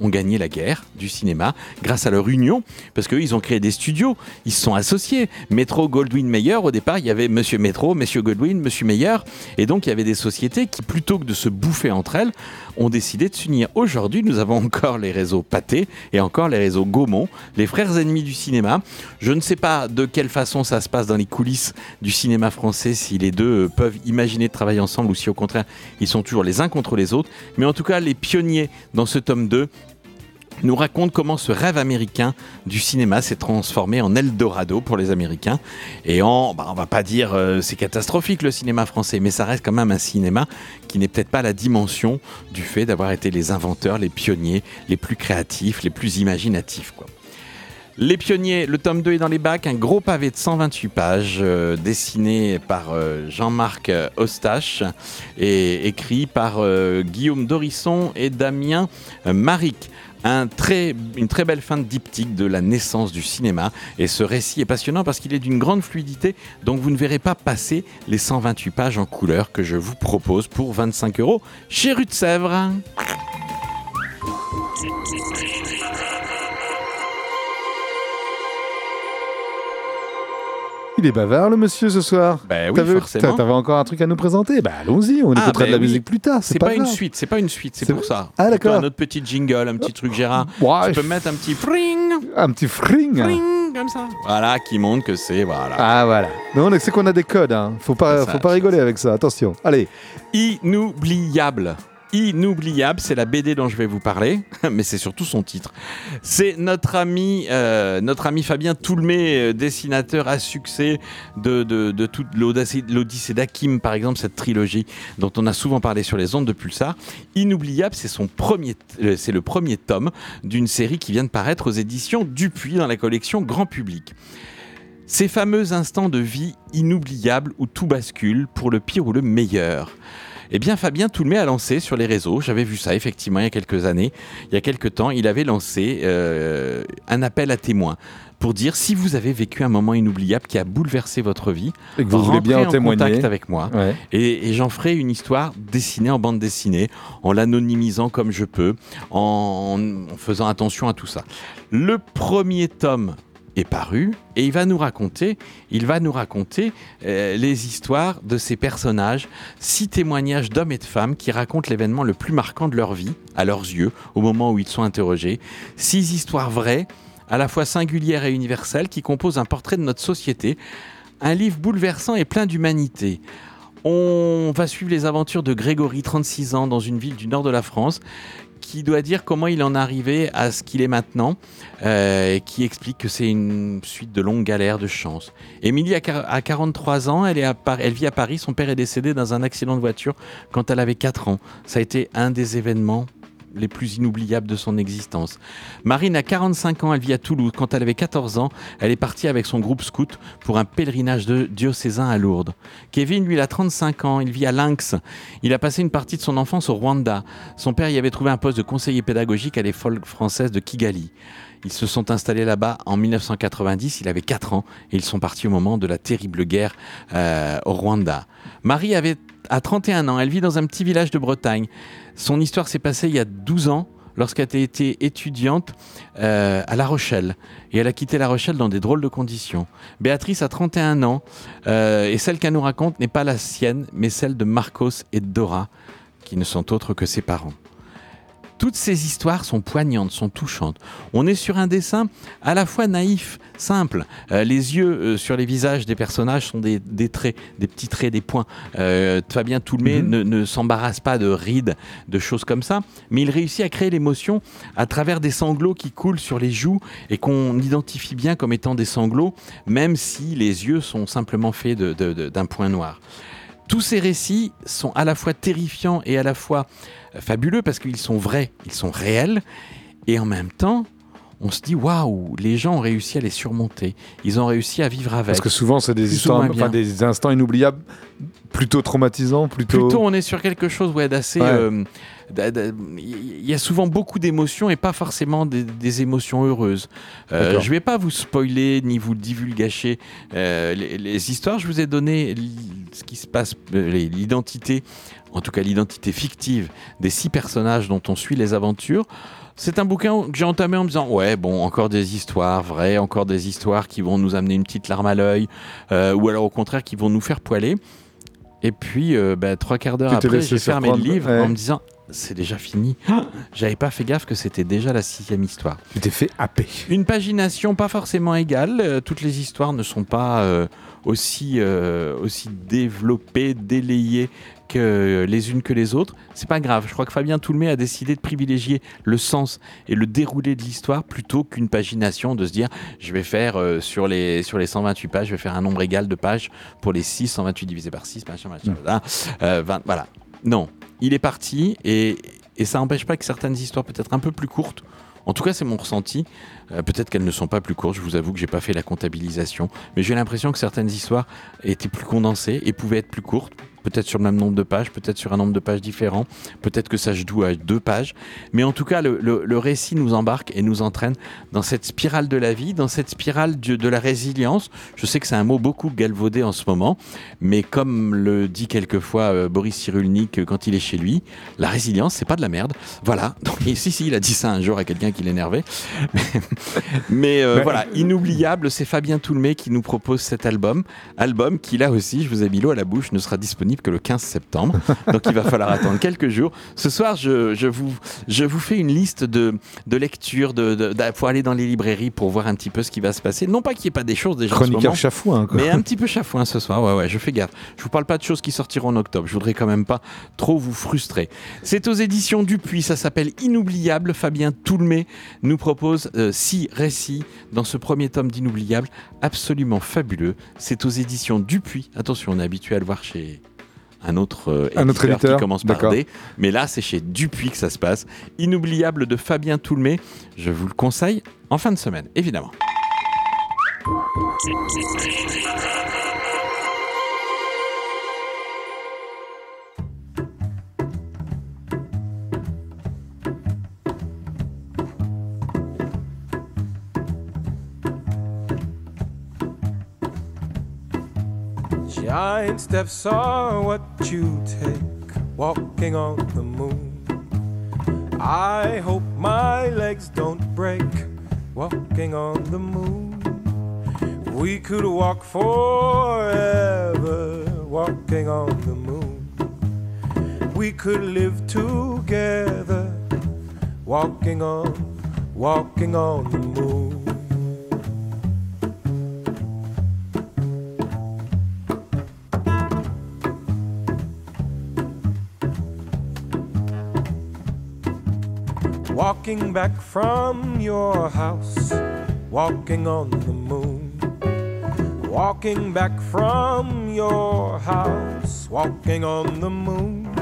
ont gagné la guerre du cinéma grâce à leur union, parce qu'eux, ils ont créé des studios, ils se sont associés. Metro, Goldwyn, Mayer, au départ, il y avait Monsieur Metro, Monsieur Goldwyn, Monsieur Meyer, et donc il y avait des sociétés qui, plutôt que de se bouffer entre elles, ont décidé de s'unir. Aujourd'hui, nous avons encore les réseaux Pathé et encore les réseaux Gaumont, les frères ennemis du cinéma. Je ne sais pas de quelle façon ça se passe dans les coulisses du cinéma français, si les deux peuvent imaginer de travailler ensemble ou si au contraire ils sont toujours les uns contre les autres. Mais en tout cas, les pionniers dans ce tome 2 nous raconte comment ce rêve américain du cinéma s'est transformé en Eldorado pour les Américains. Et en, bah, on va pas dire euh, c'est catastrophique le cinéma français, mais ça reste quand même un cinéma qui n'est peut-être pas la dimension du fait d'avoir été les inventeurs, les pionniers, les plus créatifs, les plus imaginatifs. Quoi. Les pionniers, le tome 2 est dans les bacs, un gros pavé de 128 pages, euh, dessiné par euh, Jean-Marc euh, Eustache et écrit par euh, Guillaume Dorisson et Damien euh, Maric. Une très belle fin de diptyque de la naissance du cinéma. Et ce récit est passionnant parce qu'il est d'une grande fluidité, donc vous ne verrez pas passer les 128 pages en couleur que je vous propose pour 25 euros chez Rue de Sèvres. Il est bavard le monsieur ce soir. Ben oui, forcément. T'avais encore un truc à nous présenter? Bah allons-y, on Ah, écoutera ben de la oui. musique plus tard. C'est pas, une suite, c'est pas une suite, c'est C'est- pour ça. Ah, d'accord. Un autre petit jingle, un petit truc Gérard. Ouais, tu peux mettre un petit fring, Un petit fring. fring, comme ça. Voilà, qui montre que c'est voilà. Ah voilà. Non, on sait qu'on a des codes. Hein. Faut pas, Ça, faut pas ça, rigoler avec ça. Attention. Allez. Inoubliable. Inoubliable, c'est la BD dont je vais vous parler, mais c'est surtout son titre. C'est notre ami, euh, Fabien Toulmé, euh, dessinateur à succès de, toute l'Odyssée d'Hakim, par exemple, cette trilogie dont on a souvent parlé sur les ondes de Pulsar. Inoubliable, c'est son premier, euh, c'est le premier tome d'une série qui vient de paraître aux éditions Dupuis dans la collection Grand Public. Ces fameux instants de vie inoubliables où tout bascule pour le pire ou le meilleur. Eh bien, Fabien Toulmé a lancé sur les réseaux, j'avais vu ça effectivement il y a quelques années, il y a quelques temps, il avait lancé euh, un appel à témoins pour dire si vous avez vécu un moment inoubliable qui a bouleversé votre vie, Et que vous voulez bien en témoigner. contact avec moi. Ouais. Et, et j'en ferai une histoire dessinée en bande dessinée, en l'anonymisant comme je peux, en, en faisant attention à tout ça. Le premier tome est paru et il va nous raconter, il va nous raconter euh, les histoires de ces personnages, six témoignages d'hommes et de femmes qui racontent l'événement le plus marquant de leur vie, à leurs yeux, au moment où ils sont interrogés. Six histoires vraies, à la fois singulières et universelles, qui composent un portrait de notre société. Un livre bouleversant et plein d'humanité. On va suivre les aventures de Grégory, 36 ans, dans une ville du nord de la France, qui doit dire comment il en est arrivé à ce qu'il est maintenant, euh, et qui explique que c'est une suite de longues galères de chance. Émilie a quar- a 43 ans, elle, elle vit à Paris, son père est décédé dans un accident de voiture quand elle avait 4 ans. Ça a été un des événements les plus inoubliables de son existence. Marine a 45 ans, elle vit à Toulouse. Quand elle avait 14 ans, elle est partie avec son groupe scout pour un pèlerinage de diocésain à Lourdes. Kevin, lui, il a 35 ans, il vit à Lynx. Il a passé une partie de son enfance au Rwanda. Son père y avait trouvé un poste de conseiller pédagogique à l'école française de Kigali. Ils se sont installés là-bas en 1990, il avait 4 ans, et ils sont partis au moment de la terrible guerre euh, au Rwanda. Marie avait à 31 ans, elle vit dans un petit village de Bretagne. Son histoire s'est passée il y a 12 ans, lorsqu'elle a été étudiante euh, à La Rochelle. Et elle a quitté La Rochelle dans des drôles de conditions. Béatrice a 31 ans, euh, et celle qu'elle nous raconte n'est pas la sienne, mais celle de Marcos et Dora, qui ne sont autres que ses parents. Toutes ces histoires sont poignantes, sont touchantes. On est sur un dessin à la fois naïf, simple. Euh, les yeux euh, sur les visages des personnages sont des, des traits, des petits traits, des points. Euh, Fabien Toulmé Mhm. ne, ne s'embarrasse pas de rides, de choses comme ça, mais il réussit à créer l'émotion à travers des sanglots qui coulent sur les joues et qu'on identifie bien comme étant des sanglots, même si les yeux sont simplement faits d'un point noir. Tous ces récits sont à la fois terrifiants et à la fois fabuleux parce qu'ils sont vrais, ils sont réels, et en même temps, on se dit waouh, les gens ont réussi à les surmonter, ils ont réussi à vivre avec. Parce que souvent, c'est des histoires, enfin des instants inoubliables, plutôt traumatisants, plutôt. Plutôt, on est sur quelque chose ouais, d'assez. Ouais. euh, Il y a souvent beaucoup d'émotions et pas forcément des, des émotions heureuses. Euh, je vais pas vous spoiler ni vous divulgacher euh, les, les histoires. Je vous ai donné ce qui se passe, euh, l'identité, en tout cas l'identité fictive des six personnages dont on suit les aventures. C'est un bouquin que j'ai entamé en me disant ouais bon encore des histoires vraies, encore des histoires qui vont nous amener une petite larme à l'œil, euh, ou alors au contraire qui vont nous faire poiler. Et puis euh, bah, trois quarts d'heure après, j'ai fermé le livre ouais. en me disant c'est déjà fini. J'avais pas fait gaffe que c'était déjà la sixième histoire. Tu t'es fait happer. Une pagination pas forcément égale. euh, toutes les histoires ne sont pas euh, aussi, euh, aussi développées, délayées que les unes que les autres. C'est pas grave. Je crois que Fabien Toulmé a décidé de privilégier le sens et le déroulé de l'histoire plutôt qu'une pagination, de se dire je vais faire euh, sur, les, sur les 128 pages, je vais faire un nombre égal de pages pour les 6, 128 divisé par 6, machin, machin, voilà. Euh, 20, voilà. Non, il est parti et, et ça n'empêche pas que certaines histoires peut-être un peu plus courtes en tout cas, c'est mon ressenti. Euh, Peut-être qu'elles ne sont pas plus courtes. Je vous avoue que j'ai pas fait la comptabilisation, mais j'ai l'impression que certaines histoires étaient plus condensées et pouvaient être plus courtes. Peut-être sur le même nombre de pages, peut-être sur un nombre de pages différent, peut-être que ça se joue à deux pages. Mais en tout cas, le, le- le récit nous embarque et nous entraîne dans cette spirale de la vie, dans cette spirale de, de la résilience. Je sais que c'est un mot beaucoup galvaudé en ce moment, mais comme le dit quelquefois euh, Boris Cyrulnik euh, quand il est chez lui, la résilience, c'est pas de la merde. Voilà. Donc, si, si, il a dit ça un jour à quelqu'un qui l'énervait. Mais euh, Ben, voilà, inoubliable, c'est Fabien Toulmé qui nous propose cet album. Album qui, là aussi, je vous ai mis l'eau à la bouche, ne sera disponible que le 15 septembre. Donc il va falloir attendre quelques jours. Ce soir, je, je vous, je vous fais une liste de, de lectures de, pour aller dans les librairies pour voir un petit peu ce qui va se passer. Non pas qu'il n'y ait pas des choses déjà en ce Chroniqueur moment, chafouin, quoi. mais un petit peu chafouin ce soir. Ouais, ouais, je fais gaffe. Je vous parle pas de choses qui sortiront en octobre. Je voudrais quand même pas trop vous frustrer. C'est aux éditions Dupuis. Ça s'appelle Inoubliable. Fabien Toulmé nous propose euh, six récits dans ce premier tome d'Inoubliable. Absolument fabuleux. C'est aux éditions Dupuis. Attention, on est habitué à le voir chez un autre, euh, Un autre éditeur qui commence par. D. Mais là, c'est chez Dupuis que ça se passe. Inoubliable de Fabien Toulmé. Je vous le conseille en fin de semaine, évidemment. Giant steps are what you take walking on the moon. I hope my legs don't break walking on the moon. We could walk forever walking on the moon. We could live together walking on, walking on the moon. Walking back from your house, walking on the moon. Walking back from your house, walking on the moon.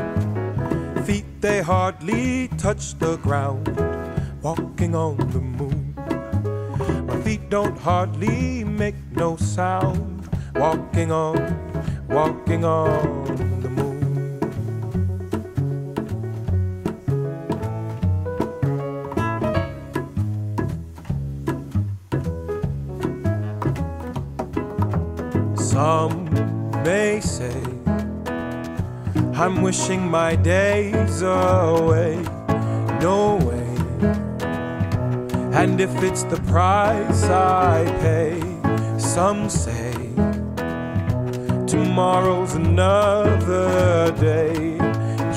Feet they hardly touch the ground, walking on the moon. My feet don't hardly make no sound, walking on, walking on I'm wishing my days away. No way. And if it's the price I pay, some say tomorrow's another day.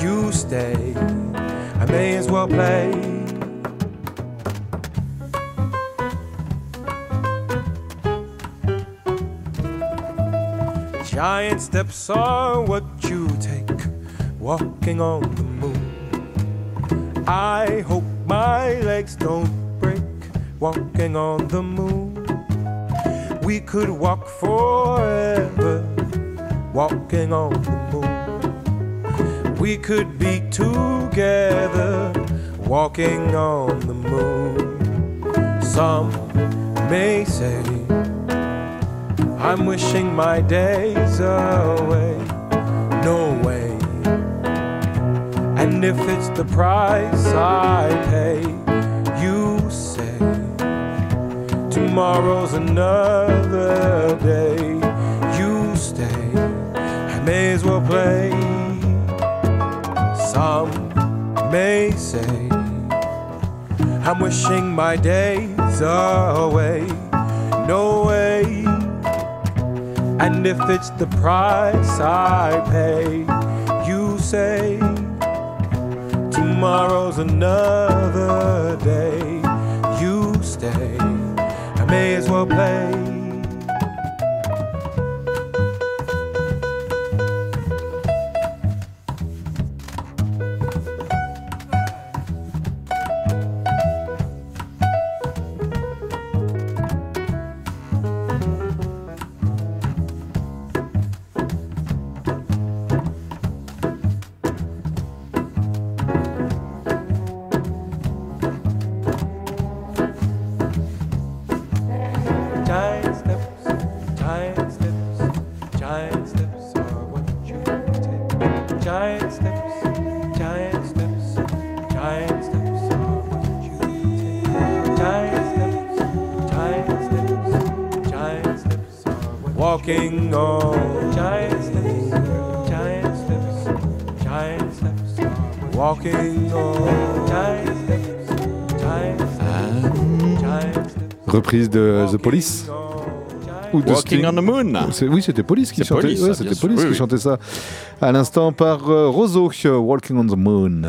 You stay, I may as well play. Giant steps are what you take walking on the moon. I hope my legs don't break walking on the moon. We could walk forever walking on the moon. We could be together walking on the moon. Some may say I'm wishing my days away. No way. And if it's the price I pay, you say tomorrow's another day. You stay, I may as well play. Some may say I'm wishing my days away. No way. And if it's the price I pay, you say tomorrow's another day. You stay, I may as well play. Giant steps, giant steps are what you take. Giant steps, giant steps, giant steps are what you take. Giant steps, giant steps, giant steps are what Walking on giant steps, giant steps, giant steps are what walking on giant steps, giant steps, giant steps. Reprise de The Police. Ou de Walking Sting. on the Moon. Oui, c'était Police qui C'est chantait. Police, ouais, ça, c'était bien sûr. Police Oui, qui oui. chantait ça. À l'instant par euh, Roseau, euh, Walking on the Moon.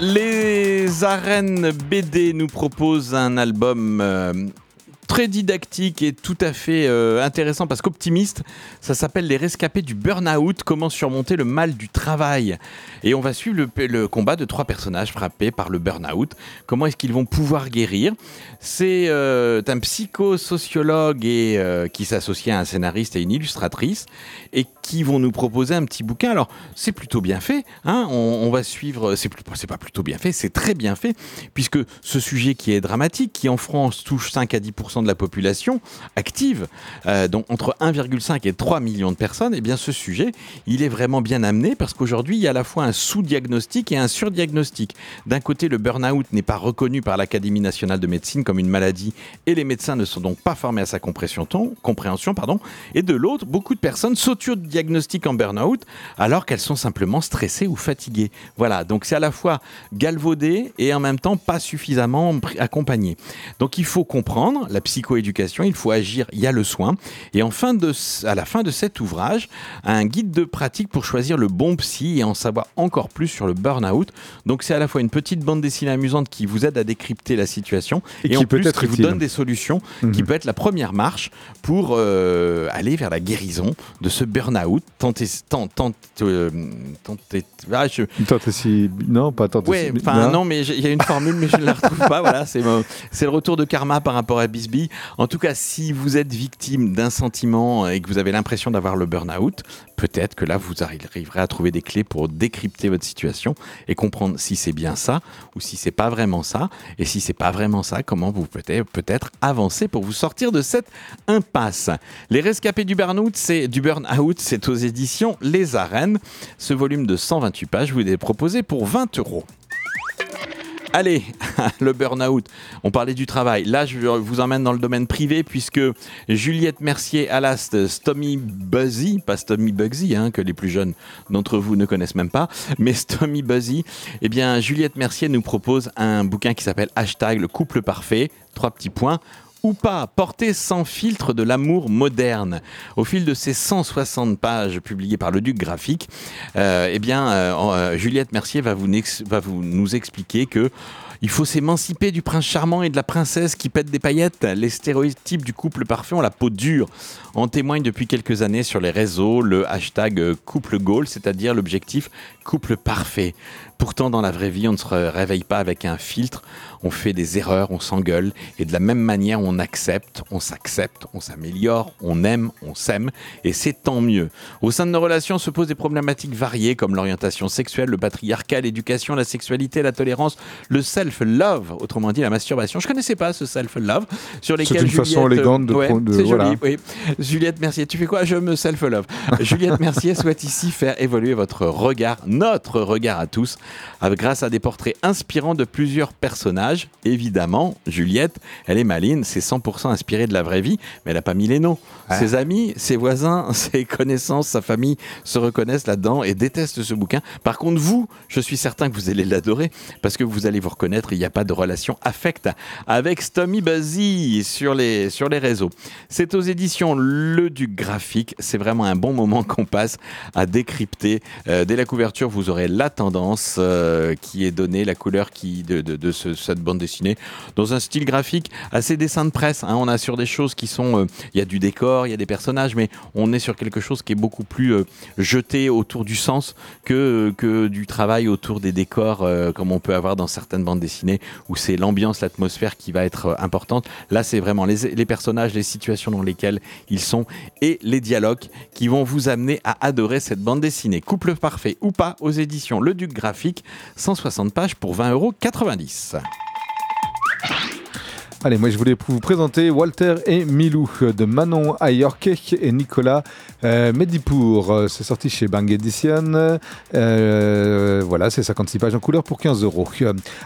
Les arènes BD nous proposent un album euh, didactique et tout à fait euh, intéressant parce qu'optimiste. Ça s'appelle Les rescapés du burn-out, comment surmonter le mal du travail. Et on va suivre le, combat de trois personnages frappés par le burn-out. Comment est-ce qu'ils vont pouvoir guérir? C'est euh, un psychosociologue et, euh, qui s'associe à un scénariste et une illustratrice et qui vont nous proposer un petit bouquin. Alors, c'est plutôt bien fait. hein. on, va suivre. C'est pas plutôt bien fait, c'est très bien fait, puisque ce sujet qui est dramatique, qui en France touche 5 à 10 de la population active, euh, donc entre 1,5 et 3 millions de personnes, et bien ce sujet, il est vraiment bien amené parce qu'aujourd'hui, il y a à la fois un sous-diagnostic et un surdiagnostic. D'un côté, le burn-out n'est pas reconnu par l'Académie nationale de médecine comme une maladie et les médecins ne sont donc pas formés à sa compréhension, pardon. et de l'autre, beaucoup de personnes s'auto-diagnostiquent en burn-out alors qu'elles sont simplement stressées ou fatiguées. Voilà, donc c'est à la fois galvaudé et en même temps pas suffisamment accompagné. Donc il faut comprendre la psychoéducation, il faut agir, il y a le soin. Et en fin de, à la fin de cet ouvrage, un guide de pratique pour choisir le bon psy et en savoir encore plus sur le burn-out. Donc c'est à la fois une petite bande dessinée amusante qui vous aide à décrypter la situation Et et, qui en peut plus être qui vous donne des solutions qui Mhm. peut être la première marche pour euh, aller vers la guérison de ce burn-out. Euh, ah, je- Tant et si. Non, pas tant et Ouais, si- enfin non, mais il y a une formule, mais je ne la retrouve pas. Voilà, c'est le retour de karma par rapport à Bisbee. En tout cas, si vous êtes victime d'un sentiment et que vous avez l'impression d'avoir le burn-out, peut-être que là, vous arriverez à trouver des clés pour décrypter votre situation et comprendre si c'est bien ça ou si c'est pas vraiment ça. Et si c'est pas vraiment ça, comment vous pouvez peut-être avancer pour vous sortir de cette impasse. Les rescapés du burn-out, c'est du burn-out, c'est aux éditions Les Arènes. Ce volume de 128 pages, vous l'ai proposé pour 20 euros. Allez, le burn-out. On parlait du travail. Là, je vous emmène dans le domaine privé puisque Juliette Mercier, alas de Stomy Buzzy, pas Stomy Bugsy, hein, que les plus jeunes d'entre vous ne connaissent même pas, mais Stomy Buzzy, eh bien, Juliette Mercier nous propose un bouquin qui s'appelle Hashtag le couple parfait. Trois petits points ou pas, portée sans filtre de l'amour moderne. Au fil de ces 160 pages publiées par le Duc Graphique, euh, eh bien, euh, euh, Juliette Mercier va vous, nous expliquer que il faut s'émanciper du prince charmant et de la princesse qui pète des paillettes. Les stéréotypes du couple parfait ont la peau dure. En témoigne depuis quelques années sur les réseaux le hashtag couple goal, c'est-à-dire l'objectif couple parfait. Pourtant, dans la vraie vie, on ne se réveille pas avec un filtre. On fait des erreurs, on s'engueule. Et de la même manière, on accepte, on s'accepte, on s'améliore, on aime, on s'aime. Et c'est tant mieux. Au sein de nos relations se posent des problématiques variées comme l'orientation sexuelle, le patriarcat, l'éducation, la sexualité, la tolérance, le self-love, autrement dit la masturbation. Je connaissais pas ce self-love sur C'est lesquels une façon Juliette- élégante de Ouais, pro- de- c'est voilà. joli, oui. Juliette Mercier, tu fais quoi? Je me self-love. Juliette Mercier souhaite ici faire évoluer votre regard, notre regard à tous, avec- grâce à des portraits inspirants de plusieurs personnages. Évidemment, Juliette, elle est maline, c'est 100% inspiré de la vraie vie, mais elle n'a pas mis les noms. Ses amis, ses voisins, ses connaissances, sa famille se reconnaissent là-dedans et détestent ce bouquin. Par contre, vous, je suis certain que vous allez l'adorer parce que vous allez vous reconnaître, il n'y a pas de relation affecte avec Stomy Buzzy sur les, sur les réseaux. C'est aux éditions Le Duc Graphique. C'est vraiment un bon moment qu'on passe à décrypter. Euh, dès la couverture, vous aurez la tendance euh, qui est donnée, la couleur qui, de, de- de ce- cette bande dessinée, dans un style graphique assez dessin de presse. hein. On a sur des choses qui sont... euh, Il y a du décor, il y a des personnages, mais on est sur quelque chose qui est beaucoup plus euh, jeté autour du sens que, que du travail autour des décors, comme on peut avoir dans certaines bandes dessinées, où c'est l'ambiance, l'atmosphère qui va être importante. Là, c'est vraiment les, les personnages, les situations dans lesquelles ils sont et les dialogues qui vont vous amener à adorer cette bande dessinée. Couple parfait ou pas aux éditions Le Duc Graphique, 160 pages pour 20,90 euros. Allez, moi je voulais vous présenter Walter et Milou de Manon Ayorke et Nicolas euh, Medipour. Euh, C'est sorti chez Bang Edition. Euh, voilà, c'est 56 pages en couleur pour 15 euros.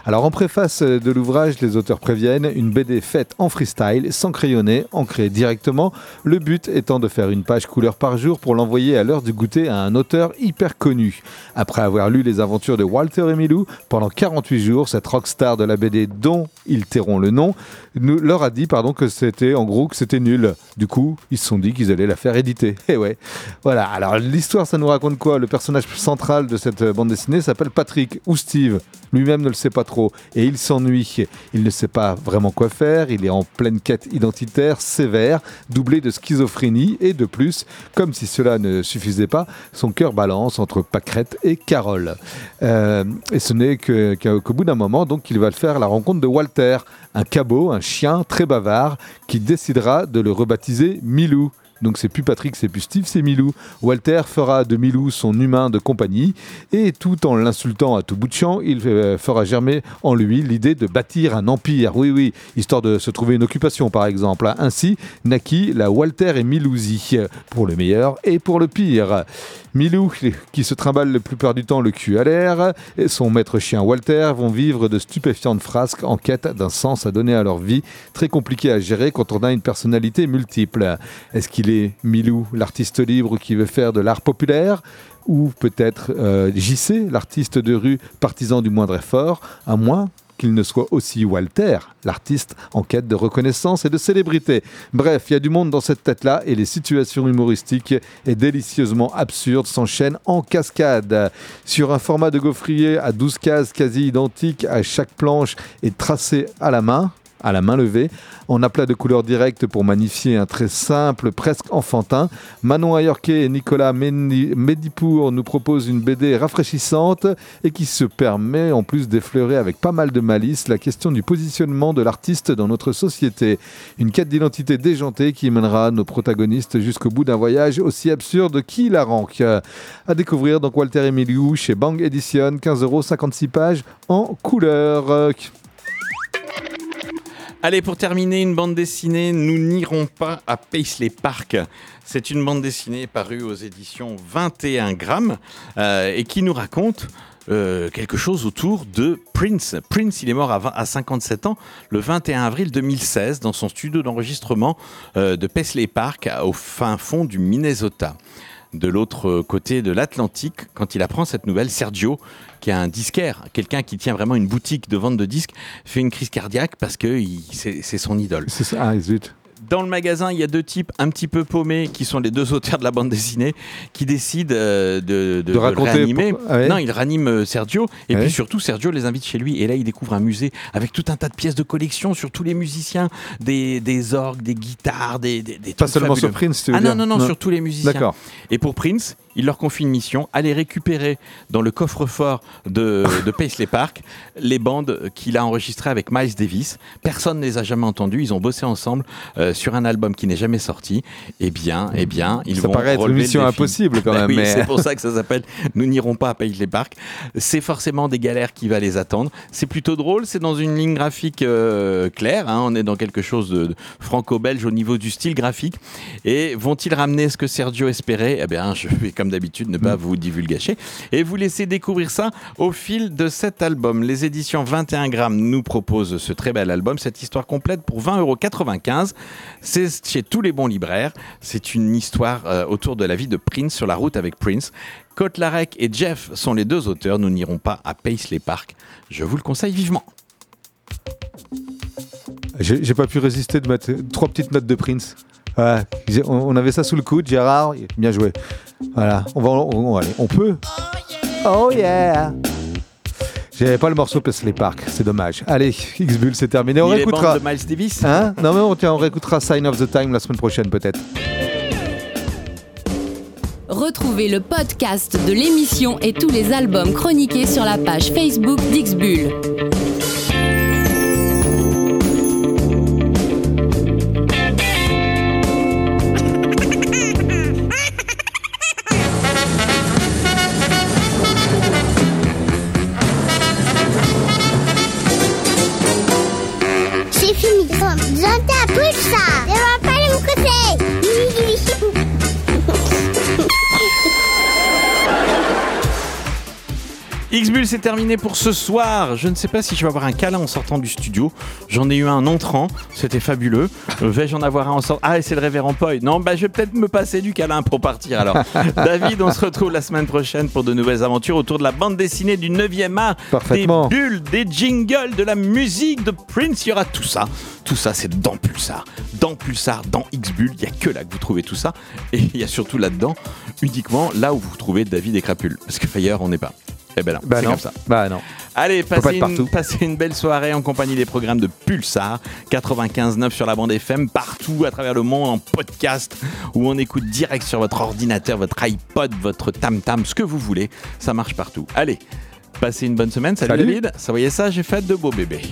Alors en préface de l'ouvrage, les auteurs préviennent une BD faite en freestyle, sans crayonner, ancrée directement. Le but étant de faire une page couleur par jour pour l'envoyer à l'heure du goûter à un auteur hyper connu. Après avoir lu les aventures de Walter et Milou pendant 48 jours, cette rockstar de la BD dont ils tairont le nom leur a dit pardon que c'était en gros que c'était nul. Du coup, ils se sont dit qu'ils allaient la faire éditer. Et ouais. Voilà. Alors l'histoire, ça nous raconte quoi? Le personnage central de cette bande dessinée s'appelle Patrick ou Steve. Lui-même ne le sait pas trop et il s'ennuie. Il ne sait pas vraiment quoi faire. Il est en pleine quête identitaire sévère, doublée de schizophrénie et de plus, comme si cela ne suffisait pas, son cœur balance entre Pâquerette et Carole. Euh, et ce n'est qu'au bout d'un moment, donc, il va le faire la rencontre de Walter, un cabot, un chien très bavard, qui décidera de le rebaptiser Milou. Donc c'est plus Patrick, c'est plus Steve, c'est Milou. Walter fera de Milou son humain de compagnie et tout en l'insultant à tout bout de champ, il euh, fera germer en lui l'idée de bâtir un empire. Oui, oui, histoire de se trouver une occupation par exemple. Ainsi naquit la Walter et Milousie, pour le meilleur et pour le pire. Milou, qui se trimballe la plupart du temps le cul à l'air, et son maître chien Walter vont vivre de stupéfiantes frasques en quête d'un sens à donner à leur vie, très compliqué à gérer quand on a une personnalité multiple. Est-ce qu'il est Milou, l'artiste libre qui veut faire de l'art populaire ou peut-être euh, JC, l'artiste de rue, partisan du moindre effort, à moins qu'il ne soit aussi Walter, l'artiste en quête de reconnaissance et de célébrité. Bref, il y a du monde dans cette tête-là et les situations humoristiques et délicieusement absurdes s'enchaînent en cascade. Sur un format de gaufrier à 12 cases quasi identiques à chaque planche et tracé à la main, à la main levée, en aplat de couleurs directes pour magnifier un trait simple, presque enfantin. Manon Ayorke et Nicolas Medipour nous proposent une BD rafraîchissante et qui se permet en plus d'effleurer avec pas mal de malice la question du positionnement de l'artiste dans notre société. Une quête d'identité déjantée qui mènera nos protagonistes jusqu'au bout d'un voyage aussi absurde qu'hilarant. À découvrir donc Walter Emiliou chez Bang Edition, 15 euros, 56 pages en couleur. Allez, pour terminer, une bande dessinée, nous n'irons pas à Paisley Park. C'est une bande dessinée parue aux éditions 21 grammes euh, et qui nous raconte euh, quelque chose autour de Prince. Prince, il est mort à, 20 à 57 ans le 21 avril 2016 dans son studio d'enregistrement euh, de Paisley Park au fin fond du Minnesota. De l'autre côté de l'Atlantique, quand il apprend cette nouvelle, Sergio, qui est un disquaire, quelqu'un qui tient vraiment une boutique de vente de disques, fait une crise cardiaque parce que c'est son idole. C'est ça, ah, zut. Dans le magasin, il y a deux types un petit peu paumés qui sont les deux auteurs de la bande dessinée qui décident euh, de, de, de raconter réanimer. pour- ah ouais Non, il ranime euh, Sergio et Ouais. puis surtout Sergio les invite chez lui et là il découvre un musée avec tout un tas de pièces de collection sur tous les musiciens, des, des orgues, des guitares, des, des, des Pas seulement sur. Prince, tu veux Ah dire non, non, Non. sur tous les musiciens. D'accord. Et pour Prince, il leur confie une mission, aller récupérer dans le coffre-fort de, de Paisley Park les bandes qu'il a enregistrées avec Miles Davis. Personne ne les a jamais entendues, ils ont bossé ensemble euh, sur un album qui n'est jamais sorti. Eh bien, eh bien, ils Ça vont paraît être une mission impossible, quand Ben même, oui, mais- c'est pour ça que ça s'appelle Nous n'irons pas à Paisley Park. C'est forcément des galères qui va les attendre. C'est plutôt drôle, c'est dans une ligne graphique euh, claire. hein. On est dans quelque chose de, de franco-belge au niveau du style graphique. Et vont-ils ramener ce que Sergio espérait? Eh bien, je vais comme d'habitude ne Mm. pas vous divulgacher et vous laisser découvrir ça au fil de cet album. Les éditions 21 grammes nous proposent ce très bel album, cette histoire complète pour 20,95 euros. C'est chez tous les bons libraires. C'est une histoire euh, autour de la vie de Prince sur la route avec Prince. Kotlarek et Jeff sont les deux auteurs. Nous n'irons pas à Paisley Park. Je vous le conseille vivement. J'ai pas pu résister de mettre trois petites notes de Prince. On, on avait ça sous le coude, Gérard, bien joué. Voilà, on va, on, on- allez, on peut. Oh yeah. J'avais pas le morceau Paisley Park, c'est dommage. Allez, X-Bull, c'est terminé. On Ni les réécoutera. bandes de Miles Davis Hein? Non mais on, tiens, on réécoutera Sign of the Time la semaine prochaine peut-être. Retrouvez le podcast de l'émission et tous les albums chroniqués sur la page Facebook d'Ixbull. C'est terminé pour ce soir. Je ne sais pas si je vais avoir un câlin en sortant du studio. J'en ai eu un entrant, c'était fabuleux. Euh, Vais-je en avoir un en sortant Ah, et c'est le révérend Poy. Non, bah, je vais peut-être me passer du câlin pour partir alors. David, on se retrouve la semaine prochaine pour de nouvelles aventures autour de la bande dessinée du 9e art. Parfaitement. Des bulles, des jingles, de la musique de Prince. Il y aura tout ça. Tout ça, c'est dans Pulsar. Dans Pulsar, dans X-Bull. Il n'y a que là que vous trouvez tout ça. Et il y a surtout là-dedans, uniquement là où vous trouvez David et Crapule. Parce que ailleurs, on n'est pas. Eh ben non, Bah c'est comme ça. Bah non. Allez, passez une, passez une belle soirée en compagnie des programmes de Pulsar 95.9 sur la bande FM, partout à travers le monde en podcast où on écoute direct sur votre ordinateur, votre iPod, votre tam-tam, ce que vous voulez. Ça marche partout. Allez, passez une bonne semaine. Salut, Salut. David. Ça voyait ça, j'ai fait de beaux bébés.